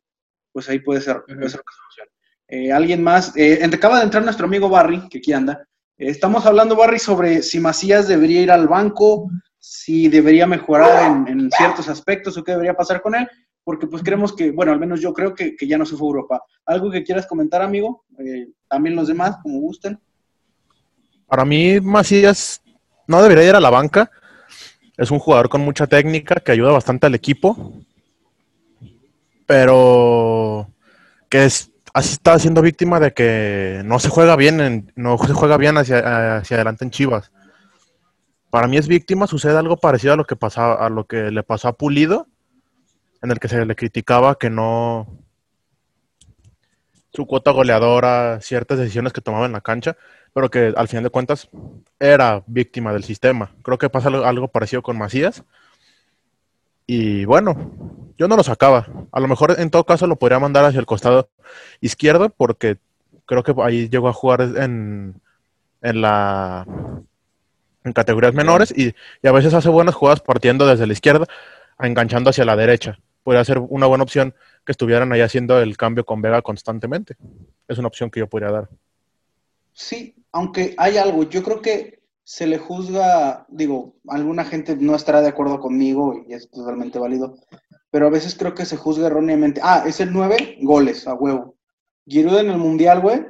pues ahí puede ser, puede ser una solución. Eh, Alguien más, eh, acaba de entrar nuestro amigo Barry, que aquí anda. Eh, estamos hablando, Barry, sobre si Macías debería ir al banco, si debería mejorar en, en ciertos aspectos o qué debería pasar con él porque pues creemos que, bueno, al menos yo creo que, que ya no se fue a Europa. ¿Algo que quieras comentar, amigo? Eh, también los demás, como gusten. Para mí, Macías no debería ir a la banca. Es un jugador con mucha técnica que ayuda bastante al equipo. Pero que es, así está siendo víctima de que no se juega bien, en- no se juega bien hacia, hacia adelante en Chivas. para mí es víctima, sucede algo parecido a lo que pasaba, a lo que le pasó a Pulido, en el que se le criticaba que no su cuota goleadora, ciertas decisiones que tomaba en la cancha, pero que al final de cuentas era víctima del sistema. Creo que pasa algo parecido con Macías. Y bueno, yo no lo sacaba. A lo mejor en todo caso lo podría mandar hacia el costado izquierdo porque creo que ahí llegó a jugar en, en la en categorías menores y, y a veces hace buenas jugadas partiendo desde la izquierda, enganchando hacia la derecha. Podría ser una buena opción que estuvieran ahí haciendo el cambio con Vega constantemente. Es una opción que yo podría dar. Sí, aunque hay algo, yo creo que se le juzga, digo, alguna gente no estará de acuerdo conmigo y es totalmente válido, pero a veces creo que se juzga erróneamente. Ah, es el 9, goles, a huevo. Giroud en el Mundial, güey,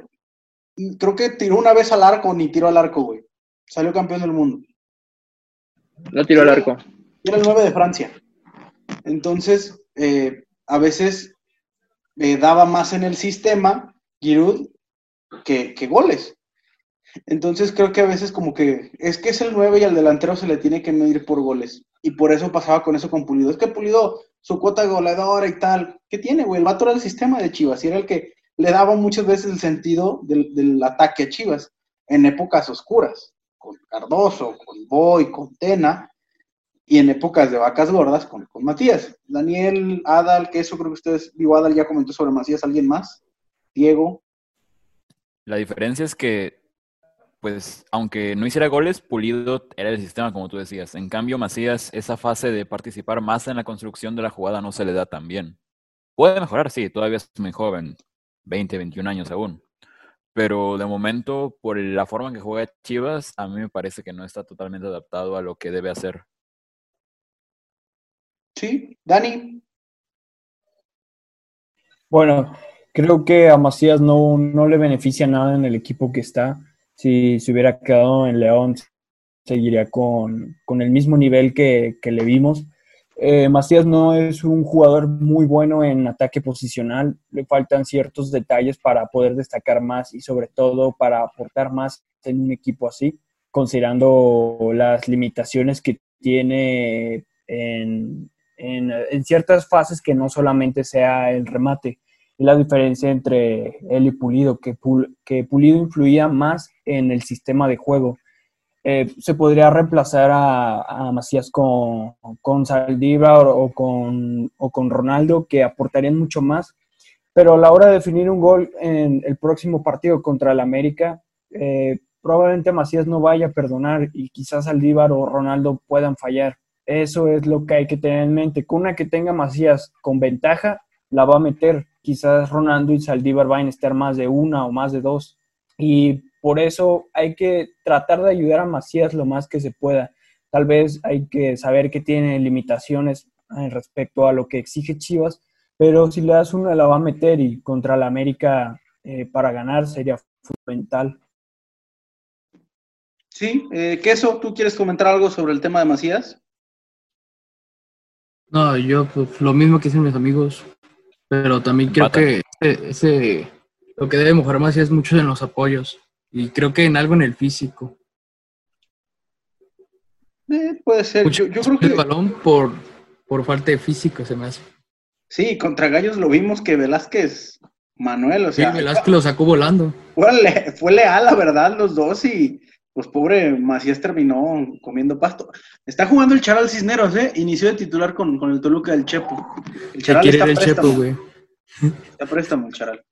creo que tiró una vez al arco, ni tiró al arco, güey. Salió campeón del mundo. No tiró al arco. Era el 9 de Francia. Entonces, eh, a veces eh, daba más en el sistema Giroud que, que goles. Entonces creo que a veces como que es que es el 9 y al delantero se le tiene que medir por goles. Y por eso pasaba con eso con Pulido. Es que Pulido, su cuota goleadora y tal, ¿qué tiene, güey? El vato era el sistema de Chivas y era el que le daba muchas veces el sentido del, del ataque a Chivas en épocas oscuras, con Cardoso, con Boy, con Tena, y en épocas de vacas gordas con, con Matías. Daniel, Adal, que eso creo que ustedes, digo, Adal ya comentó sobre Macías, ¿alguien más? Diego. La diferencia es que, pues, aunque no hiciera goles, Pulido era el sistema, como tú decías. En cambio, Macías, esa fase de participar más en la construcción de la jugada no se le da tan bien. Puede mejorar, sí, todavía es muy joven, 20, 21 años aún. Pero de momento, por la forma en que juega Chivas, a mí me parece que no está totalmente adaptado a lo que debe hacer. Sí, Dani. Bueno, creo que a Macías no, no le beneficia nada en el equipo que está. Si se hubiera quedado en León, seguiría con, con el mismo nivel que, que le vimos. Eh, Macías no es un jugador muy bueno en ataque posicional, le faltan ciertos detalles para poder destacar más y sobre todo para aportar más en un equipo así, considerando las limitaciones que tiene en, en, en ciertas fases que no solamente sea el remate. Y la diferencia entre él y Pulido, que, Pul- que Pulido influía más en el sistema de juego. Eh, se podría reemplazar a, a Macías con, con Saldívar o con, o con Ronaldo, que aportarían mucho más. Pero a la hora de definir un gol en el próximo partido contra el América, eh, probablemente Macías no vaya a perdonar y quizás Saldívar o Ronaldo puedan fallar. Eso es lo que hay que tener en mente. Con una que tenga Macías con ventaja, la va a meter. Quizás Ronaldo y Saldívar van a estar más de una o más de dos. Y por eso hay que tratar de ayudar a Macías lo más que se pueda. Tal vez hay que saber que tiene limitaciones en respecto a lo que exige Chivas, pero si le das una la va a meter y contra la América eh, para ganar sería fundamental. Sí, eh, Queso, ¿tú quieres comentar algo sobre el tema de Macías? No, yo pues, lo mismo que dicen mis amigos, pero también creo que ese, ese- lo que debe mejorar más es mucho en los apoyos y creo que en algo en el físico. Eh, puede ser. Mucho Yo, yo creo el que balón por, por falta de físico se me hace. sí, contra Gallos lo vimos que Velázquez, Manuel, o Sí, sea, Velázquez lo sacó volando. fue, le- fue leal, la verdad, los dos y pues pobre Macías terminó comiendo pasto. Está jugando el Charal Cisneros, ¿eh? Inició de titular con, con el Toluca del Chepo. El quiere ir el préstamo, Chepo, güey. Está préstamo el Charal.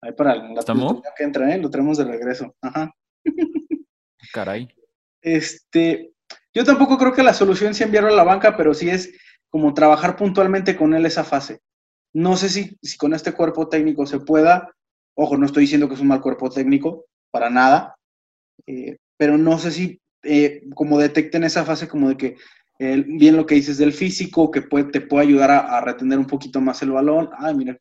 Ahí para la que entra, ¿eh? Lo tenemos de regreso. Ajá. Caray. Este, yo tampoco creo que la solución sea enviarlo a la banca, pero sí es como trabajar puntualmente con él esa fase. No sé si, si con este cuerpo técnico se pueda. Ojo, no estoy diciendo que es un mal cuerpo técnico, para nada. Eh, pero no sé si eh, como detecten esa fase como de que bien lo que dices del físico, que puede, te puede ayudar a, retener un poquito más el balón. Ay, mira,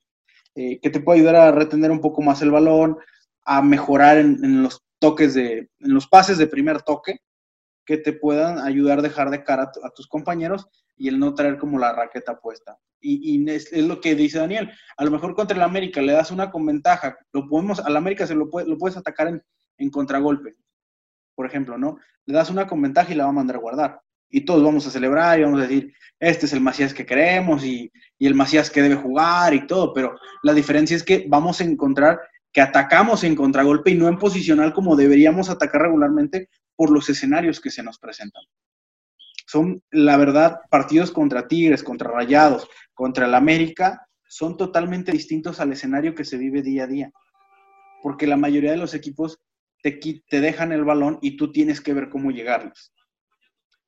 eh, que te puede ayudar a retener un poco más el balón, a mejorar en, en los toques de, en los pases de primer toque, que te puedan ayudar a dejar de cara a, tu- a tus compañeros y el no traer como la raqueta puesta. Y, y es, es lo que dice Daniel, a lo mejor contra el América le das una con ventaja, lo podemos, al América se lo, puede- lo puedes atacar en, en contragolpe. Por ejemplo, ¿no? Le das una con y la va a mandar a guardar. Y todos vamos a celebrar y vamos a decir, este es el Macías que queremos y, y el Macías que debe jugar y todo, pero la diferencia es que vamos a encontrar que atacamos en contragolpe y no en posicional como deberíamos atacar regularmente por los escenarios que se nos presentan. Son, la verdad, partidos contra Tigres, contra Rayados, contra el América, son totalmente distintos al escenario que se vive día a día. Porque la mayoría de los equipos te, dejan el balón y tú tienes que ver cómo llegarles.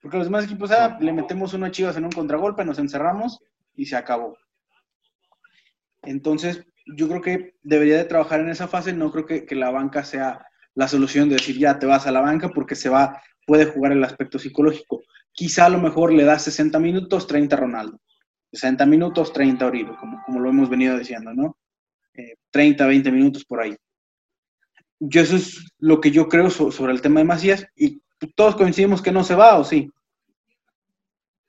Porque los demás equipos, ah, le metemos uno Chivas en un contragolpe, nos encerramos y se acabó. Entonces, yo creo que debería de trabajar en esa fase, no creo que, la banca sea la solución de decir ya te vas a la banca porque se va, puede jugar el aspecto psicológico. Quizá a lo mejor le das 60 minutos, 30 Ronaldo. 60 minutos, 30 Oribe, como, como lo hemos venido diciendo, ¿no? Eh, 30, 20 minutos por ahí. Yo eso es lo que yo creo so- sobre el tema de Macías y todos coincidimos que no se va, ¿o sí?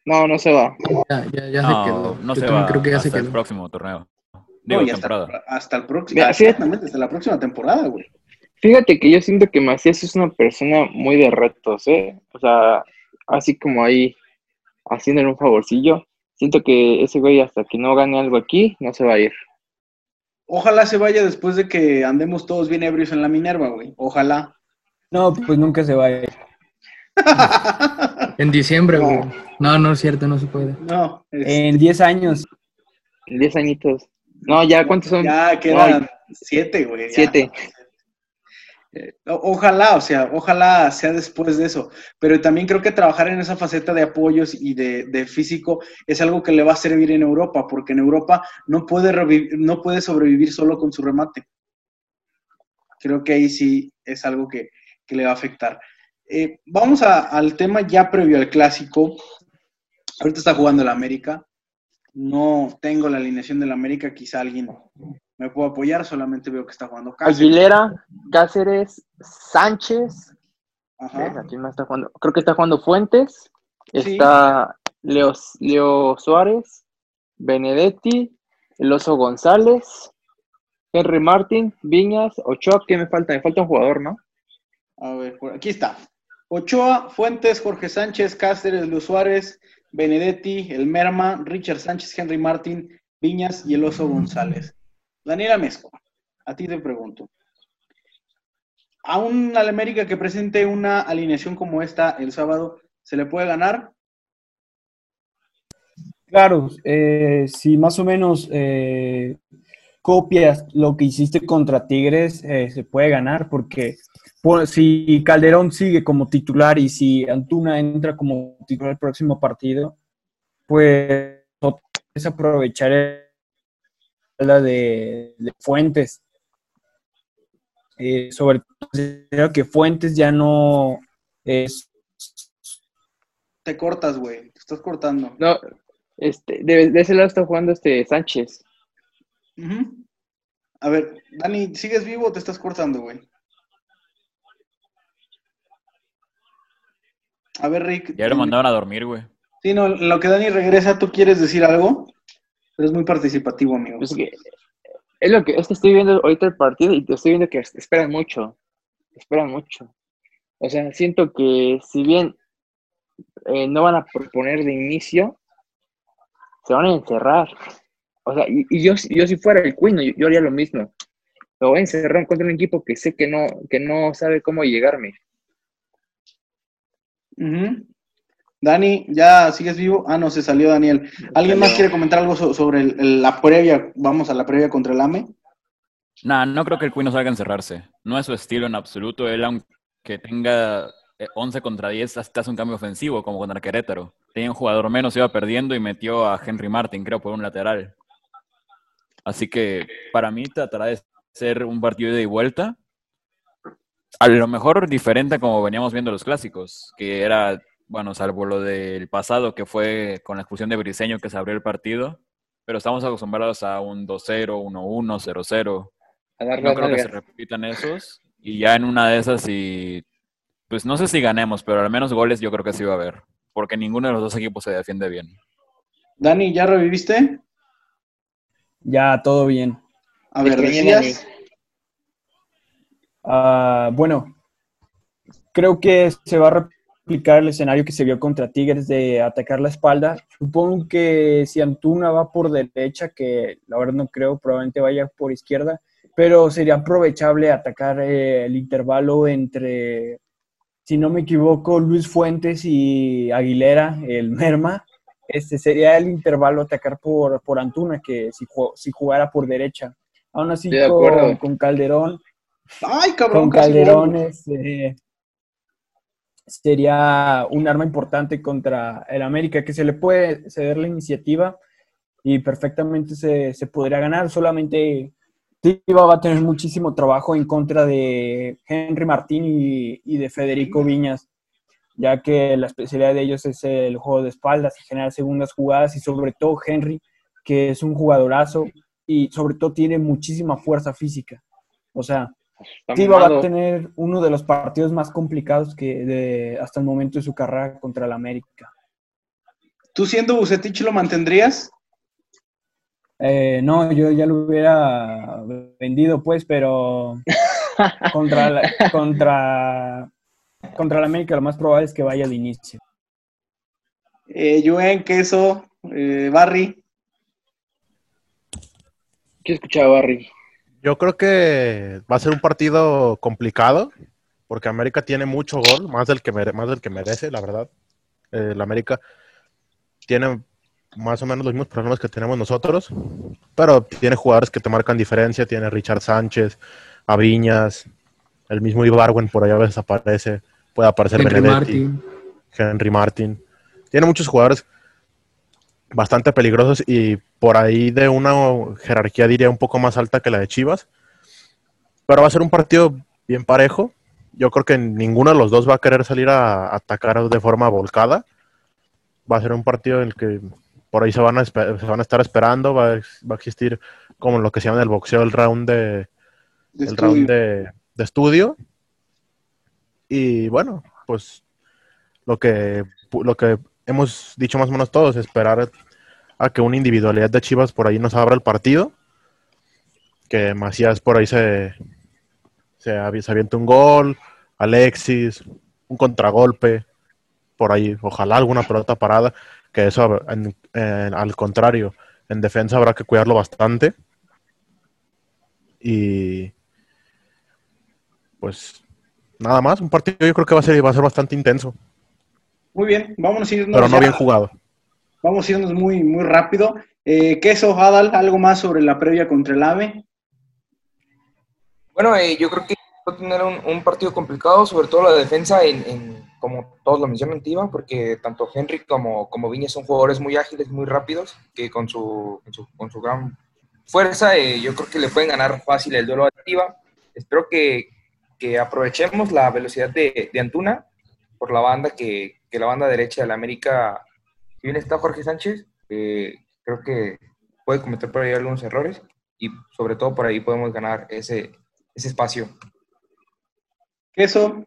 No, no se va. Ya, ya, ya No, se quedó. no Yo se va creo que ya se hasta el próximo torneo. No, Digo, y hasta, el próximo, exactamente, hasta la próxima temporada, güey. Fíjate que yo siento que Macías es una persona muy de retos, ¿eh? O sea, así como ahí haciéndole un favorcillo. Siento que ese güey hasta que no gane algo aquí, no se va a ir. Ojalá se vaya después de que andemos todos bien ebrios en la Minerva, güey. Ojalá. No, pues nunca se vaya. en diciembre, güey. No. no, es cierto, no se puede. No. En 10 años. En 10 añitos. No, ya, ¿cuántos son? Ya quedan 7, güey. 7. Ojalá, o sea, ojalá sea después de eso. Pero también creo que trabajar en esa faceta de apoyos y de, físico es algo que le va a servir en Europa, porque en Europa no puede, no puede sobrevivir solo con su remate. Creo que ahí sí es algo que, que le va a afectar. Eh, vamos al tema ya previo al clásico. Ahorita está jugando el América. No tengo la alineación del América, quizá alguien me pueda apoyar, solamente veo que está jugando Cáceres. Aguilera, Cáceres, Sánchez. Ajá. ¿ves? ¿A quién más está jugando? Creo que está jugando Fuentes. Sí. Está Leo, Leo Suárez, Benedetti, El Oso González, Henry Martin, Viñas, Ochoa. ¿Qué me falta? Me falta un jugador, ¿no? A ver, por aquí está. Ochoa, Fuentes, Jorge Sánchez, Cáceres, Luis Suárez, Benedetti, El Merma, Richard Sánchez, Henry Martín, Viñas y el Oso González. Daniela Mezco, a ti te pregunto. ¿A un América que presente una alineación como esta el sábado, se le puede ganar? Claro, eh, si más o menos eh, copias lo que hiciste contra Tigres, eh, se puede ganar porque por- si Calderón sigue como titular y si Antuna entra como titular el próximo partido, pues es aprovechar el- la de, de Fuentes. Eh, sobre todo que Fuentes ya no es Te cortas, güey. Te estás cortando. No, este, de, de ese lado está jugando este Sánchez. A ver, Dani, ¿sigues vivo o te estás cortando, güey? A ver, Rick. Ya lo mandaron a dormir, güey. Sí, no, en lo que Dani regresa, ¿tú quieres decir algo? Pero es muy participativo, amigo. Es que, es lo que, es que estoy viendo ahorita el partido y te estoy viendo que esperan mucho. Esperan mucho. O sea, siento que si bien eh, no van a proponer de inicio, se van a encerrar. O sea, y, y yo, yo si fuera el Queen, yo, yo haría lo mismo. Me voy a encerrar contra un equipo que sé que no, que no sabe cómo llegarme. Ujú. Dani, ¿ya sigues vivo? Ah, no, se salió Daniel. ¿Alguien más quiere comentar algo so- sobre el- el- la previa? Vamos a la previa contra el AME. Nah, no creo que el Queen no salga a encerrarse. No es su estilo en absoluto. Él, aunque tenga eh, 11 contra 10, hasta hace un cambio ofensivo, como contra Querétaro. Tenía un jugador menos, iba perdiendo y metió a Henry Martin, creo, por un lateral. Así que para mí tratará de ser un partido de vuelta. A lo mejor diferente como veníamos viendo los clásicos, que era, bueno, salvo lo del pasado, que fue con la expulsión de Briseño que se abrió el partido. Pero estamos acostumbrados a un 2-0, 1-1, 0-0. A dar No creo que se repitan esos. Y ya en una de esas, y pues no sé si ganemos, pero al menos goles yo creo que sí va a haber. Porque ninguno de los dos equipos se defiende bien. Dani, ¿ya reviviste? ya todo bien. A ver, Extrañé, decías. Ah, bueno, creo que se va a el escenario que se vio contra Tigres de atacar la espalda. Supongo que si Antuna va por derecha, que la verdad no creo, probablemente vaya por izquierda, pero sería aprovechable atacar eh, el intervalo entre, si no me equivoco, Luis Fuentes y Aguilera, el Merma. Este sería el intervalo atacar por, por Antuna, que si, si jugara por derecha. Aún así, de con, acuerdo. con Calderón, Ay, cabrón. con Calderón gol. Sería un arma importante contra el América, que se le puede ceder la iniciativa y perfectamente se, se podría ganar. Solamente Tiva va a tener muchísimo trabajo en contra de Henry Martín y, de Federico Viñas, ya que la especialidad de ellos es el juego de espaldas y generar segundas jugadas y sobre todo Henry, que es un jugadorazo y sobre todo tiene muchísima fuerza física. O sea, Tiva va a tener uno de los partidos más complicados que de, hasta el momento de su carrera contra el América. ¿Tú siendo Bucetich lo mantendrías? Eh, no, yo ya lo hubiera vendido, pues, pero contra la, contra, contra el América lo más probable es que vaya de inicio. Eh, Yuen, Queso, eh, Barry. ¿Qué escuchaba, Barry? Yo creo que va a ser un partido complicado, porque América tiene mucho gol, más del que, mere- más del que merece, la verdad. Eh, el América tiene más o menos los mismos problemas que tenemos nosotros, pero tiene jugadores que te marcan diferencia, tiene Richard Sánchez, a Viñas, el mismo Ibarwen por ahí a veces aparece, puede aparecer Henry Benedetti, Martin. Henry Martin. Tiene muchos jugadores bastante peligrosos y por ahí de una jerarquía diría un poco más alta que la de Chivas. Pero va a ser un partido bien parejo. Yo creo que ninguno de los dos va a querer salir a atacar de forma volcada. Va a ser un partido en el que por ahí se van a, se van a estar esperando. Va a, va a existir como lo que se llama en el boxeo el round de, de el estudio. round de, de estudio. Y bueno, pues lo que, lo que hemos dicho más o menos todos, esperar a que una individualidad de Chivas por ahí nos abra el partido. Que Macías por ahí se, se, avi- se aviente un gol, Alexis, un contragolpe, por ahí, ojalá alguna pelota parada, que eso en- en- al contrario, en defensa habrá que cuidarlo bastante. Y pues nada más, un partido yo creo que va a ser, va a ser bastante intenso, Muy bien, vámonos a irnos. pero no ya. bien jugado. Vamos a irnos muy, muy rápido. Eh, Queso, Adal, algo más sobre la previa contra el AVE. Bueno, eh, yo creo que va a tener un, un partido complicado, sobre todo la defensa, en, en- como todos lo mencionan, Tiva, porque tanto Henry como, como Viñas son jugadores muy ágiles, muy rápidos, que con su, con su, con su gran fuerza, eh, yo creo que le pueden ganar fácil el duelo a Tiva. Espero que, que aprovechemos la velocidad de, de Antuna por la banda, que, que la banda derecha de la América, si bien está Jorge Sánchez, eh, creo que puede cometer por ahí algunos errores y sobre todo por ahí podemos ganar ese, ese espacio. Queso,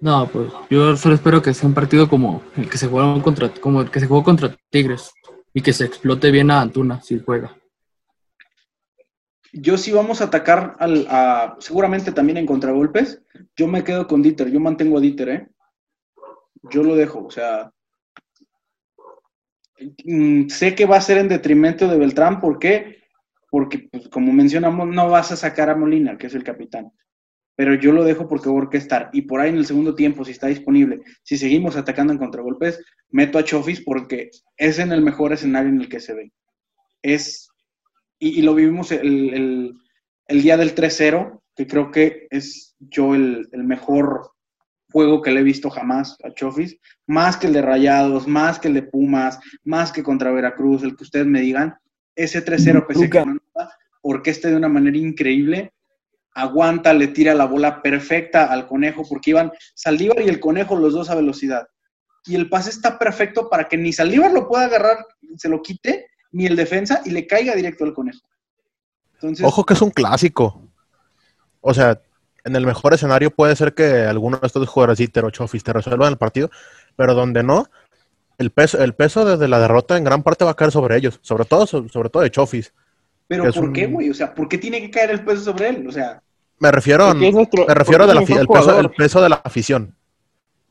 No, pues yo solo espero que sea un partido como el que se jugó contra, como el que se jugó contra Tigres y que se explote bien a Antuna si juega. yo sí vamos a atacar al, a, seguramente también en contragolpes. Yo me quedo con Dieter, yo mantengo a Dieter, ¿eh? Yo lo dejo, o sea. mm, sé que va a ser en detrimento de Beltrán, ¿por qué? Porque, pues, como mencionamos, no vas a sacar a Molina, que es el capitán. Pero yo lo dejo porque voy a orquestar. Y por ahí en el segundo tiempo, si está disponible, si seguimos atacando en contragolpes, meto a Chofis porque es en el mejor escenario en el que se ve. Es y, y lo vivimos el, el- el día del 3-0, que creo que es yo el, el mejor juego que le he visto jamás a Chofis, más que el de Rayados, más que el de Pumas, más que contra Veracruz, el que ustedes me digan, ese 3-0 pese que no orquesta de una manera increíble, aguanta, le tira la bola perfecta al conejo, porque iban Saldívar y el conejo los dos a velocidad. Y el pase está perfecto para que ni Saldívar lo pueda agarrar, se lo quite, ni el defensa y le caiga directo al conejo. Entonces, Ojo que es un clásico. O sea, en el mejor escenario puede ser que alguno de estos jugadores, Iter o Chofis, te resuelvan el partido, pero donde no, el peso, el peso desde la derrota en gran parte va a caer sobre ellos, sobre todo, sobre todo de Chofis. pero ¿por un- qué, güey? O sea, ¿por qué tiene que caer el peso sobre él? O sea, Me refiero, nuestro- me refiero del es el peso, el peso de la afición.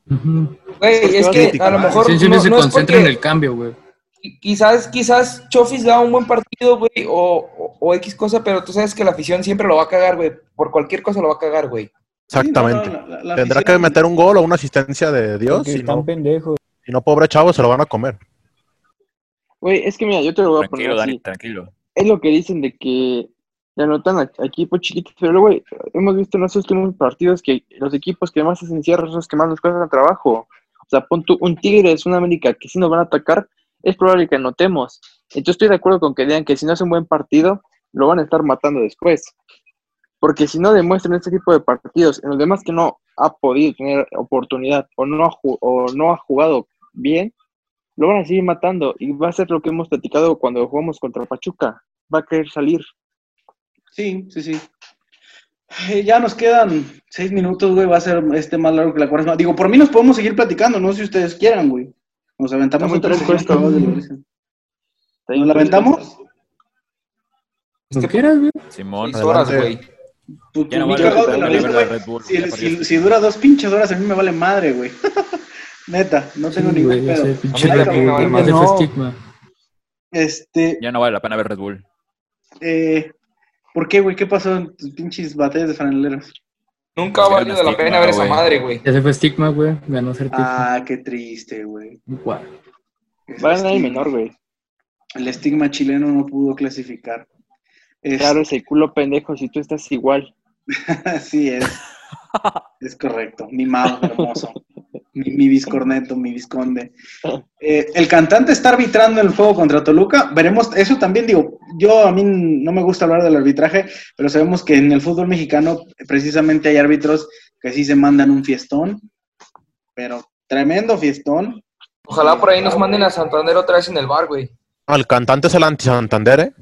Güey, es que Crítica, a lo mejor sí, no, se no en el cambio, güey. quizás, quizás Chofis da un buen partido, güey, o, o, X cosa, pero tú sabes que la afición siempre lo va a cagar, güey. Por cualquier cosa lo va a cagar, güey. Exactamente. Sí, no, no, la- la Tendrá afición- que meter un gol o una asistencia de Dios. Si están no, pendejos. si no, pobre chavo, se lo van a comer. Güey, es que mira, yo te lo voy a Tranquilo, poner Dani, así. tranquilo. Es lo que dicen de que le anotan a a equipos chiquitos, pero luego güey, hemos visto en los últimos partidos que los equipos que más hacen cierre son los que más nos cuestan trabajo. O sea, pon tú un Tigres, una América que si nos van a atacar, es probable que anotemos. Entonces estoy de acuerdo con que digan que si no hace un buen partido, lo van a estar matando después. Porque si no demuestran este tipo de partidos en los demás que no ha podido tener oportunidad o no ha, o no ha jugado bien, lo van a seguir matando y va a ser lo que hemos platicado cuando jugamos contra Pachuca. Va a querer salir. Sí, sí, sí. Ay, Ya nos quedan seis minutos, güey. Va a ser este más largo que la cuaresma. Digo, por mí nos podemos seguir platicando, no si ustedes quieran, güey. Nos aventamos otra Virgen. ¿Nos la aventamos? Quieras, güey. Simón, Seis horas, güey. No vale la la la. Red Bull. Si, dura dos pinches horas, a mí me vale madre, güey. Neta, no tengo Sí, ningún pedo. sé, pinche A mí Red también me Bull, vale No. estigma. Este, Ya no vale la pena ver Red Bull. eh, ¿por qué, güey? ¿Qué pasó en tus pinches batallas de franeleros? Nunca ha valido era la estigma, pena ver esa madre, güey. Ya se fue estigma, güey. Ganó ser Ah, qué triste, güey. Igual. Ese Va a ganar el menor, güey. El estigma chileno no pudo clasificar. Es- Claro, ese culo pendejo si tú estás igual. Así es. Es correcto. Mi mago hermoso. Mi, mi viscorneto, mi visconde. Eh, el cantante está arbitrando el juego contra Toluca. Veremos, eso también digo, yo a mí no me gusta hablar del arbitraje, pero sabemos que en el fútbol mexicano precisamente hay árbitros que sí se mandan un fiestón, pero tremendo fiestón. Ojalá por ahí nos manden a Santander otra vez en el bar, güey. Al cantante es el anti-Santander, ¿eh?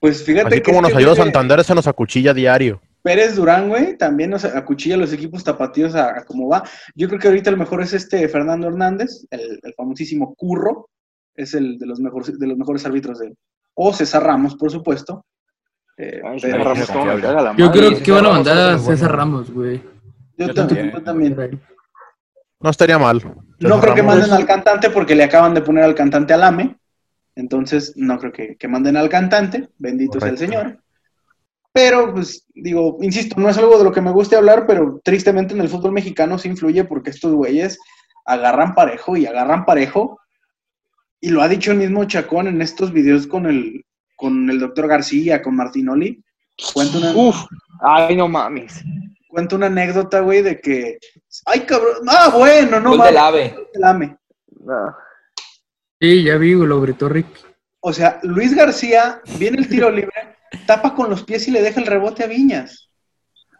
Pues fíjate Así que como nos ayuda güey de- Santander, se nos acuchilla diario. Pérez Durán, güey, también nos acuchilla los equipos tapatíos a, a cómo va. Yo creo que ahorita el mejor es este Fernando Hernández, el, el famosísimo Curro, es el de los mejores, de los mejores árbitros de. O César Ramos, por supuesto. Eh, Ay, César Ramos, la Yo creo que van a mandar a. César Ramos, güey. yo, Yo también. también. No estaría mal. No creo que manden al cantante porque le acaban de poner al cantante al AME. Entonces, no creo que, que manden al cantante. Bendito sea el. Señor. Pero, pues, digo, insisto, no es algo de lo que me guste hablar, pero tristemente en el fútbol mexicano sí influye porque estos güeyes agarran parejo y agarran parejo. Y lo ha dicho el mismo Chacón en estos videos con el, con el doctor García, con Martinoli. Cuenta una, Uf, ay, no mames. cuenta una anécdota, güey, de que. ¡Ay, cabrón! ¡Ah, bueno! No Gol del mames, ave. el AME. No. Sí, ya vi, lo gritó Rick. O sea, Luis García viene el tiro libre, tapa con los pies y le deja el rebote a Viñas.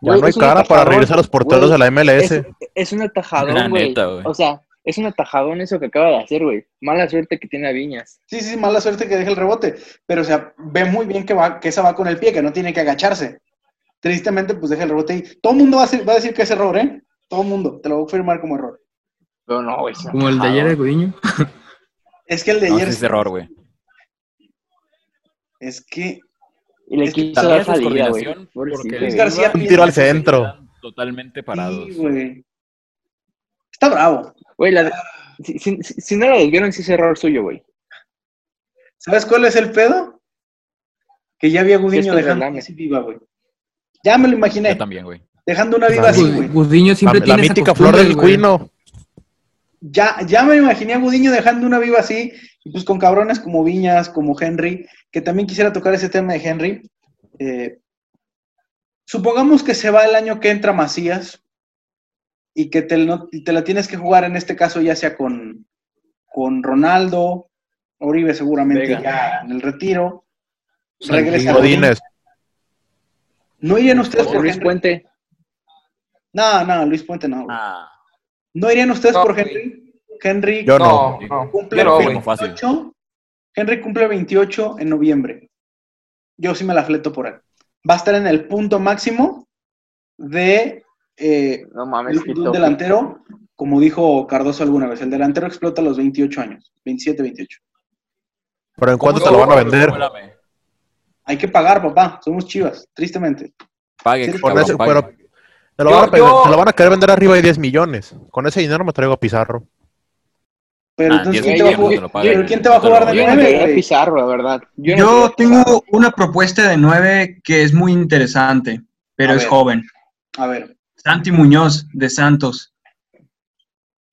Ya Güey, no hay cara para reírse a los porteros de la MLS. Es, es un atajadón, güey. O sea, es un atajadón eso que acaba de hacer, güey. Mala suerte que tiene a Viñas. Sí, sí, mala suerte que deje el rebote. Pero, o sea, ve muy bien que, va, que esa va con el pie, que no tiene que agacharse. Tristemente, pues deja el rebote ahí. Todo el mundo va a, decir, va a decir que es error, ¿eh? Todo el mundo. Te lo voy a firmar como error. Pero no, güey. Como el de ayer de Gudiño. Es que el de No, ayer. es error, güey. Es que. Y le Es que quiso dar eso es salida, güey. Luis. García Un tiro al centro. Totalmente parados. Sí, güey. Está bravo. Güey, la de- si, si- si- si no lo desvieron, sí es error suyo, güey. ¿Sabes cuál es el pedo? Que ya había Gudiño dejando así viva, güey. Ya me lo imaginé. Yo también, güey. Dejando una viva así, güey. Gudiño siempre La, la tiene esa mítica flor del güey. cuino. Ya, ya me imaginé a Gudiño dejando una viva así, y pues con cabrones como Viñas, como Henry, que también quisiera tocar ese tema de Henry. Eh, supongamos que se va el año que entra Macías y que te, no- y te la tienes que jugar en este caso ya sea con, con Ronaldo, Oribe seguramente Vega. ya en el retiro. Santi Regresa Godínez. ¿No irían ustedes por Luis Henry? Puente. No, no, Luis Puente no. Ah, ¿No irían ustedes No, por. Henry? Henry Yo no. Cumple Yo no, Firmo güey. fácil. 28. Henry cumple 28 en noviembre. Yo sí me la fleto por él. Va a estar en el punto máximo de, eh, No mames, qué un delantero, como dijo Cardoso alguna vez. El delantero explota a los 28 años, 27, 28. Pero ¿en cuánto ¿cómo te lo van a vender? Hay que pagar, papá. Somos chivas, tristemente. Pague, Sí, cabrón, pague. pero te lo, Yo- van a, pe- yo- te lo van a querer vender arriba de 10 millones. Con ese dinero me traigo a Pizarro. Pero Ah, entonces, 10 ¿quién te, va a pero ¿quién te va a jugar de Yo no nueve, traería a güey? Pizarro, la verdad. Yo, Pizarro. tengo una propuesta de nueve que es muy interesante, pero A es ver. joven. A ver, Santi Muñoz, de Santos.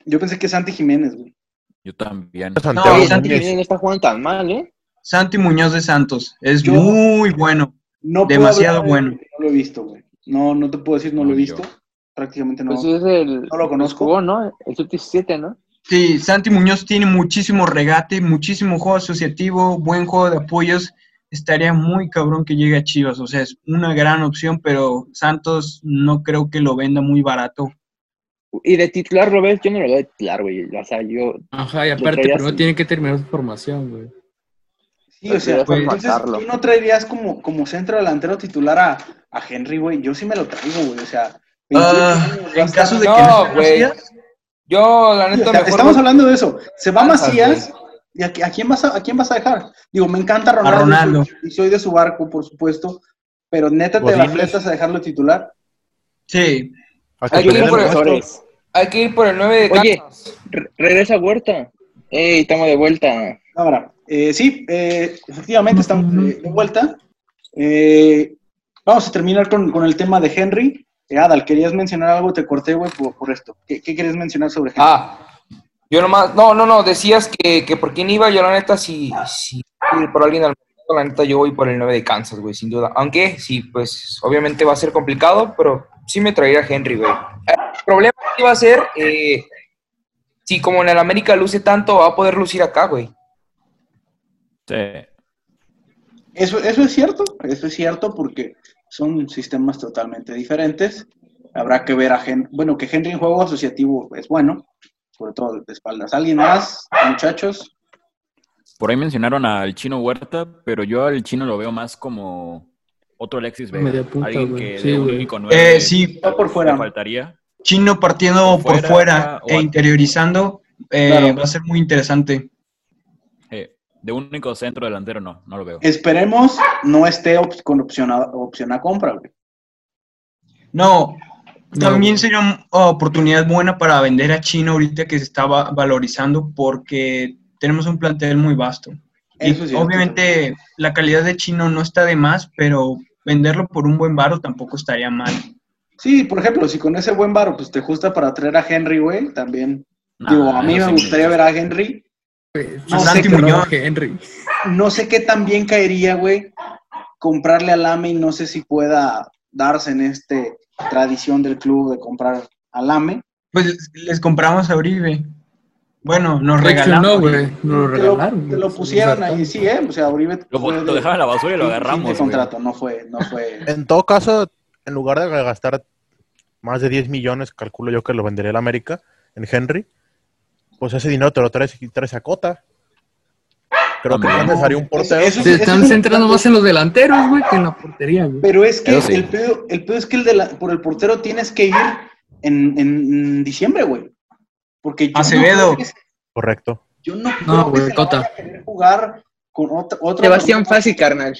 yo pensé que Santi Jiménez, güey. Yo también. Santiago Oye, No, Santi. Jiménez no está jugando tan mal, ¿eh? Santi Muñoz de Santos. Es Yo- muy bueno. No puedo Demasiado hablar bueno. No lo he visto, güey. No, no te puedo decir no lo he visto. yo. Prácticamente no. Pues es el. No lo conozco. Jugó, ¿no? El sub-17, ¿no? Sí, Santi Muñoz tiene muchísimo regate, muchísimo juego asociativo, buen juego de apoyos. Estaría muy cabrón que llegue a Chivas. O sea, es una gran opción, pero Santos no creo que lo venda muy barato. Y de titular, lo ves, yo no lo veo de titular, güey. O sea, yo. Ajá, y aparte en- tiene que terminar su formación, güey. Sí, o sea, pues, entonces matarlo. tú no traerías como, como centro delantero titular a, a Henry, güey. Yo sí me lo traigo, güey. O sea, 28 Ah, años, en caso de que No, güey. Macías, Yo, la neta, o sea, mejor estamos hablando de eso. Se va Kansas, Macías. ¿Y a, a quién vas a, a quién vas a dejar? Digo, me encanta Ronaldo, Ronaldo. y soy- y soy de su barco, por supuesto. Pero neta te la Godínez. fletas a dejarlo titular. sí. Hay que ir por el. Hay que ir por el 9 de Oye. Re- regresa Huerta. Ey, estamos de vuelta. Ahora, eh, sí, eh, efectivamente estamos de vuelta. Eh, vamos a terminar con, con el tema de Henry. Eh, Adal, querías mencionar algo, te corté, güey, por, por esto. ¿Qué, qué querías mencionar sobre Henry? Ah, yo nomás, no, no, no, decías que, que por quién iba, yo la neta, si, si ir por alguien al mercado, la neta, yo voy por el 9 de Kansas, güey, sin duda. Aunque, sí, pues, obviamente va a ser complicado, pero sí me traería a Henry, güey. El problema que va a ser, eh, si como en el América luce tanto, va a poder lucir acá, güey. Sí. Eso, eso es cierto, eso es cierto porque son sistemas totalmente diferentes. Habrá que ver a Henry, bueno, que Henry en juego asociativo es bueno, sobre todo de espaldas. ¿Alguien más, muchachos? Por ahí mencionaron al chino Huerta, pero yo al chino lo veo más como otro Alexis Vega. Media punta, Alguien güey. que Sí, de un güey. único nueve Eh, sí, Va por fuera. faltaría. Chino partiendo Por por fuera, e interiorizando eh, Claro. va a ser muy interesante. De único centro delantero no, no lo veo. Esperemos no esté op- con opción a, opción a compra, güey. No, No. también sería una oportunidad buena para vender a Chino ahorita que se estaba valorizando porque tenemos un plantel muy vasto. Y Eso es cierto. obviamente la calidad de Chino no está de más, pero venderlo por un buen varo tampoco estaría mal. Sí, por ejemplo, si con ese buen varo pues te gusta para traer a Henry, güey, también. Nah, Digo, a mí me sí gustaría ver a Henry. Sé Santi qué- Muñoz. Henry. No sé qué tan bien caería, güey, comprarle a Lame y no sé si pueda darse en este tradición del club de comprar a Lame. Pues les compramos a Uribe. Bueno, nos De hecho, regalamos. no, güey. Nos lo Te lo, regalaron. te lo pusieron ahí, sí, ¿eh? O sea, Uribe Lo, fue lo de- dejaron en la basura y lo agarramos. contrato, no fue, no fue. En todo caso, en lugar de gastar más de 10 millones, calculo yo que lo vendería el América en Henry, pues ese dinero te lo traes, traes a Cota. Creo que no necesario un portero. Eso- Se están es un- centrando más en los delanteros, güey, que en la portería, güey. Pero es que sí. el, pedo, el pedo es que el de la- por el portero tienes que ir en, en diciembre, güey. Porque yo Acevedo. No creo que, Correcto. yo no, No, creo güey, Cota. vaya a querer jugar con otra, otro Sebastián Fassi, carnal.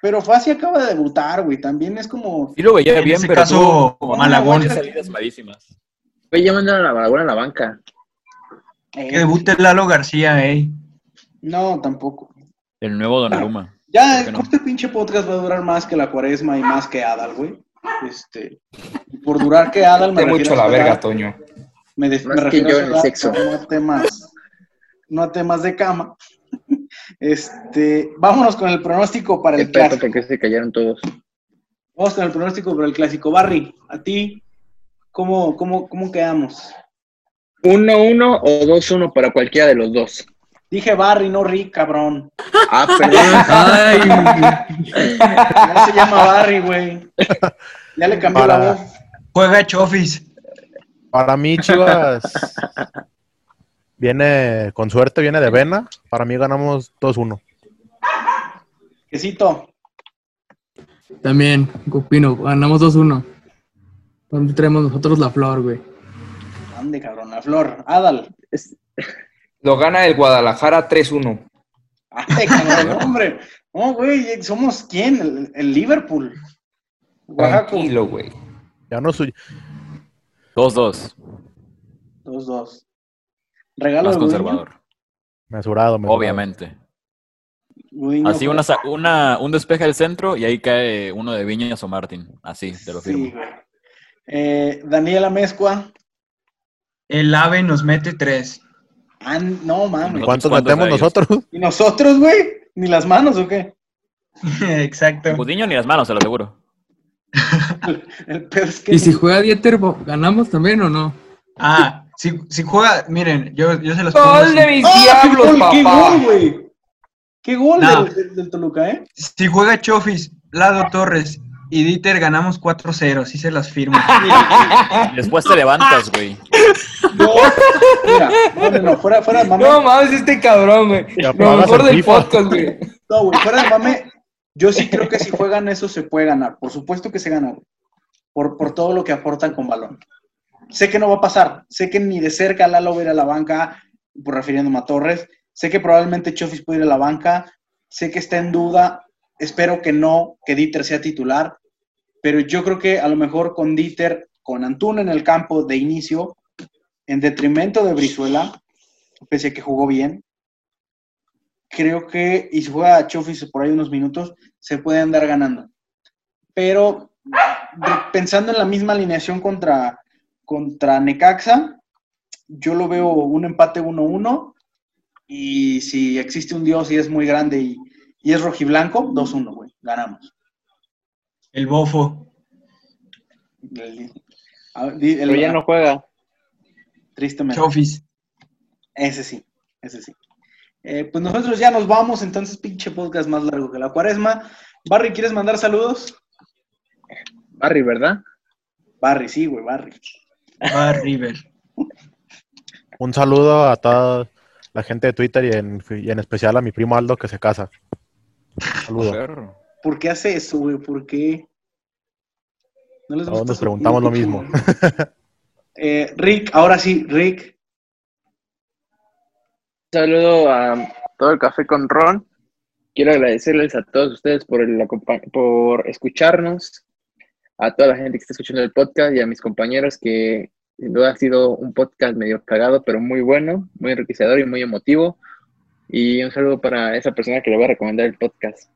Pero Fassi acaba de debutar, güey. También es como. Sí lo veía En bien, ese pero caso, tuvo Malagón. salidas malísimas. Güey, ya mandaron a la a la banca. eh, Que debute Lalo García, ey. no, tampoco. El nuevo Donnarumma. Ya, ¿Por qué no? este pinche podcast va a durar más que la cuaresma y más que Adal, güey. Este, y por durar que Adal me Te mucho la verga, Toño. Me, me que refiero yo a en el sexo. No a temas, no a temas de cama. Este, vámonos con el pronóstico para el pedo, clásico. porque se callaron todos. Vamos con el pronóstico para el clásico. Barry, a ti, ¿cómo, cómo, cómo quedamos? 1-1 o 2-1 para cualquiera de los dos. Dije Barry, no Rick, cabrón. Ah, perdón. Ay, No se llama Barry, güey. Ya le cambió Para- la voz. Juega Chofis. Para mí, Chivas viene con suerte, viene de vena. Para mí ganamos 2-1. Quesito. también, opino, ganamos 2-1. ¿Dónde traemos nosotros la flor, güey? Ande, cabrón, la flor. Adal. Es- Lo gana el Guadalajara 3-1. Ay, cabrón, hombre. No, güey, somos quién? El, el Liverpool. Oaxaca. Tranquilo, güey. Ya no soy. 2-2. 2-2. Regalo Más de conservador. Mesurado, mesurado. Obviamente. Así una, una, un despeje del centro y ahí cae uno de Viñas o Martín. Así, te lo Sí, firmo. güey. Eh, Daniela Mezcua. El AVE nos mete tres. Ah, no mames. ¿Cuántos ¿Cuántos metemos nosotros? ¿Y nosotros, güey? ¿Ni las manos o qué? Exacto. Gudiño ni las manos, se lo aseguro. El peor es que. Y si juega Dieter, ¿ganamos también o no? Ah, si, si juega, miren, yo, yo se los pongo ¡Gol de mis ¡Ah, qué diablos, gol, ¡Qué gol, güey! ¡Qué gol No. del, del- del Toluca, eh! Si juega Chofis, Lado Torres y Dieter, ganamos 4-0, sí se las firmo. Después te levantas, güey. No, mira, no, fuera, fuera de mame. No mames, este cabrón, güey. Lo mejor el del FIFA. podcast, güey. No, güey, fuera de mame. Yo sí creo que si juegan eso se puede ganar. Por supuesto que se gana, güey. Por, por todo lo que aportan con balón. Sé que no va a pasar. Sé que ni de cerca Lalo va a ir a la banca, por refiriéndome a Torres. Sé que probablemente Chofis puede ir a la banca. Sé que está en duda. Espero que no, que Dieter sea titular. Pero yo creo que a lo mejor con Dieter, con Antuna en el campo de inicio, en detrimento de Brizuela, pese a que jugó bien, creo que, y si juega Chofis por ahí unos minutos, se puede andar ganando. Pero pensando en la misma alineación contra, contra Necaxa, yo lo veo un empate 1-1. Y si existe un Dios y es muy grande y, y es rojiblanco, 2-1, güey. Ganamos. El bofo. El- ver, el- Pero ya no juega. Tristemente. Chofis. Ese sí, ese sí. Eh, pues nosotros ya nos vamos, entonces pinche podcast más largo que la cuaresma. Barry, ¿quieres mandar saludos? Barry, ¿verdad? Barry, sí, güey, Barry. Va River. Un saludo a toda la gente de Twitter y en, y en especial a mi primo Aldo que se casa. Saludo. ¿Por qué hace eso, güey? ¿Por qué? No les Todos gusta nos preguntamos lo mismo. Eh, Rick, ahora sí, Rick. Un saludo a todo el café con Ron. Quiero agradecerles a todos ustedes por, el acompa- por escucharnos, a toda la gente que está escuchando el podcast y a mis compañeros que sin duda ha sido un podcast medio cagado, pero muy bueno, muy enriquecedor y muy emotivo. Y un saludo para esa persona que le voy a recomendar el podcast.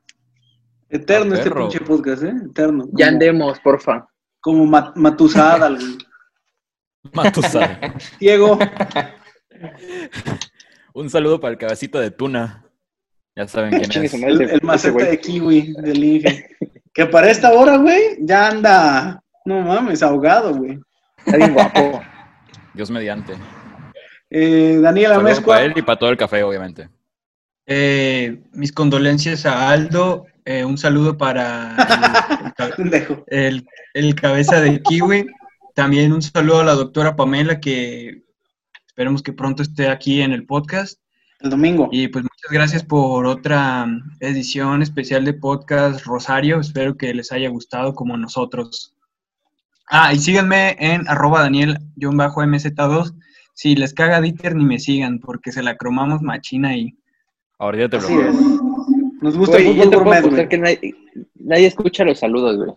Eterno Ah, este pinche podcast, ¿eh? Eterno. Como, Ya andemos, porfa. Como Ma- Matusada, güey. Matusa. Diego, Un saludo para el cabecito de Tuna. Ya saben quién es. el, el güey. de kiwi del Inge. Que para esta hora, güey, ya anda, no mames, ahogado, güey. Está bien guapo. Dios mediante. Eh, Daniela Saludo Mezcua. para él y para todo el café, obviamente. Eh, mis condolencias a Aldo. Eh, un saludo para el- el cabeza de Kiwi. También un saludo a la doctora Pamela, que esperemos que pronto esté aquí en el podcast. El domingo. Y pues muchas gracias por otra edición especial de podcast Rosario. Espero que les haya gustado como nosotros. Ah, y síganme en arroba Daniel-MZ2. Si les caga Dieter, ni me sigan, porque se la cromamos machina y Ahorita te Así bloqueo. es. Nos gusta Güey, el yo fútbol gourmet, güey. que nadie, nadie escucha los saludos, güey.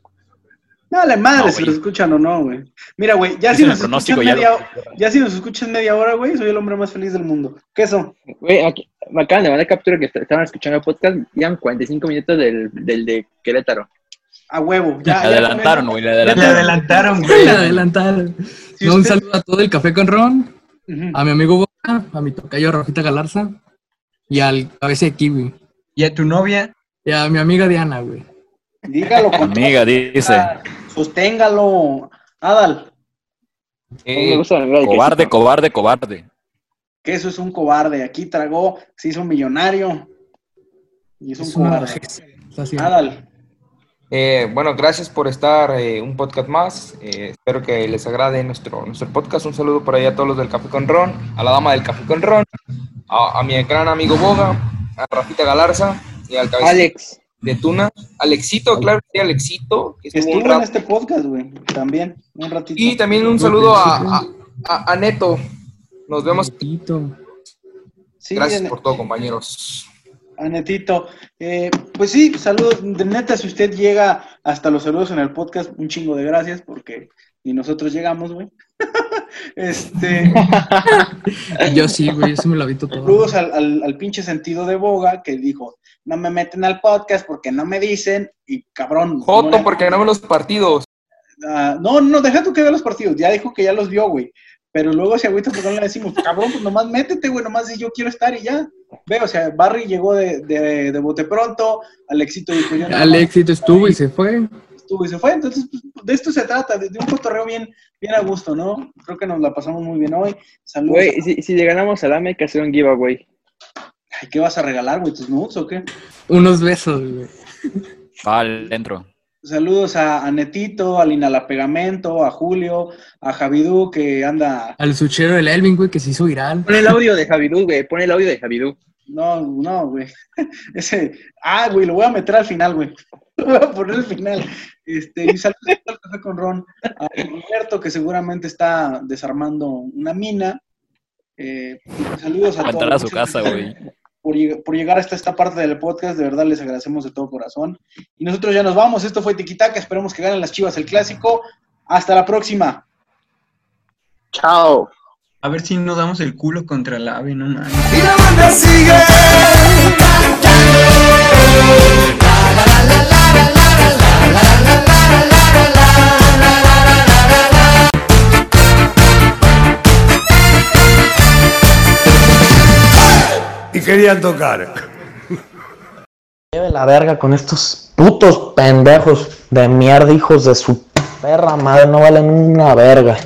Dale madre No, si güey. los escuchan o no, güey. Mira, güey, ya si nos escuchan ya media lo- hora, ya si nos escuchan media hora, güey, soy el hombre más feliz del mundo. ¿Qué eso? Güey, aquí, me acaban de mandar captura que est- estaban escuchando el podcast. Llevan 45 minutos del, del de Querétaro. A huevo. Le Ya, ya adelantaron, güey, le le adelantaron. adelantaron, Le güey. adelantaron. Si No, un saludo a todo el café con Ron, a mi amigo Boca, a mi tocayo Rafita Galarza y al cabeza de Kiwi. Y a tu novia, Y a mi amiga Diana, güey. Dígalo con Amiga, dice. Sosténgalo. Adal, Eh, me gusta la verdad de que Cobarde, cobarde, cobarde. que eso es un cobarde. Aquí tragó, se hizo millonario. Y es un Es una cobarde. haciendo. Adal, Eh, bueno, gracias por estar eh, un podcast más. Eh, espero que les agrade nuestro, nuestro podcast. Un saludo por ahí a todos los del Café con Ron, a la dama del Café con Ron, a, a mi gran amigo Boga, a Rafita Galarza y al cabecito Alex, de Tuna. Alexito, claro que sí, Alexito, que estuvo un en este podcast, güey. También, un ratito. Y también un saludo a, a- Neto. Nos vemos. Gracias por todo, compañeros. a Netito. Eh, pues sí, saludos. De neta, si usted llega hasta los saludos en el podcast, un chingo de gracias, porque ni nosotros llegamos, güey. Este. Yo sí, güey, eso me lo habito todo. Saludos al, al, al pinche sentido de boga que dijo: No me meten al podcast porque no me dicen, y cabrón. no Joto, le- porque no ven los partidos. Ah, no, no, deja tú que vea los partidos. Ya dijo que ya los vio, güey. Pero luego se agüita porque no le decimos, cabrón, pues nomás métete, güey, nomás di yo quiero estar y ya. Ve, o sea, Barry llegó de, de, de bote pronto, Alexito dijo yo nada Al más éxito estuvo y se fue. Estuvo y se fue. Entonces, pues, de esto se trata, de, de un cotorreo bien, bien a gusto, ¿no? Creo que nos la pasamos muy bien hoy. Saludos. Güey, si, si le ganamos al AME, hay que hacer un giveaway. Ay, ¿Qué vas a regalar, güey? ¿Tus nudes o qué? Unos besos, güey. Al dentro. Saludos a, a Netito, al Inalapegamento, a Julio, a Javidú, que anda Al suchero del Elvin, güey, que se hizo viral. Pon el audio de Javidú, güey. Pon el audio de Javidú. No, no, güey. Ese. Ah, güey, lo voy a meter al final, güey. Lo voy a poner al final. Este, y saludos al café con Ron. A Roberto, que seguramente está desarmando una mina. Eh, y saludos a a todos. entrar a su casa, güey. Por llegar hasta esta parte del podcast. De verdad, les agradecemos de todo corazón. Y nosotros ya nos vamos. Esto fue Tiquitaca. Esperemos que ganen las chivas el clásico. Hasta la próxima. Chao. A ver si nos damos el culo contra el ave, no mames. Y la banda sigue. Y querían tocar. Lleve la verga con estos putos pendejos de mierda, hijos de su perra madre, no valen una verga.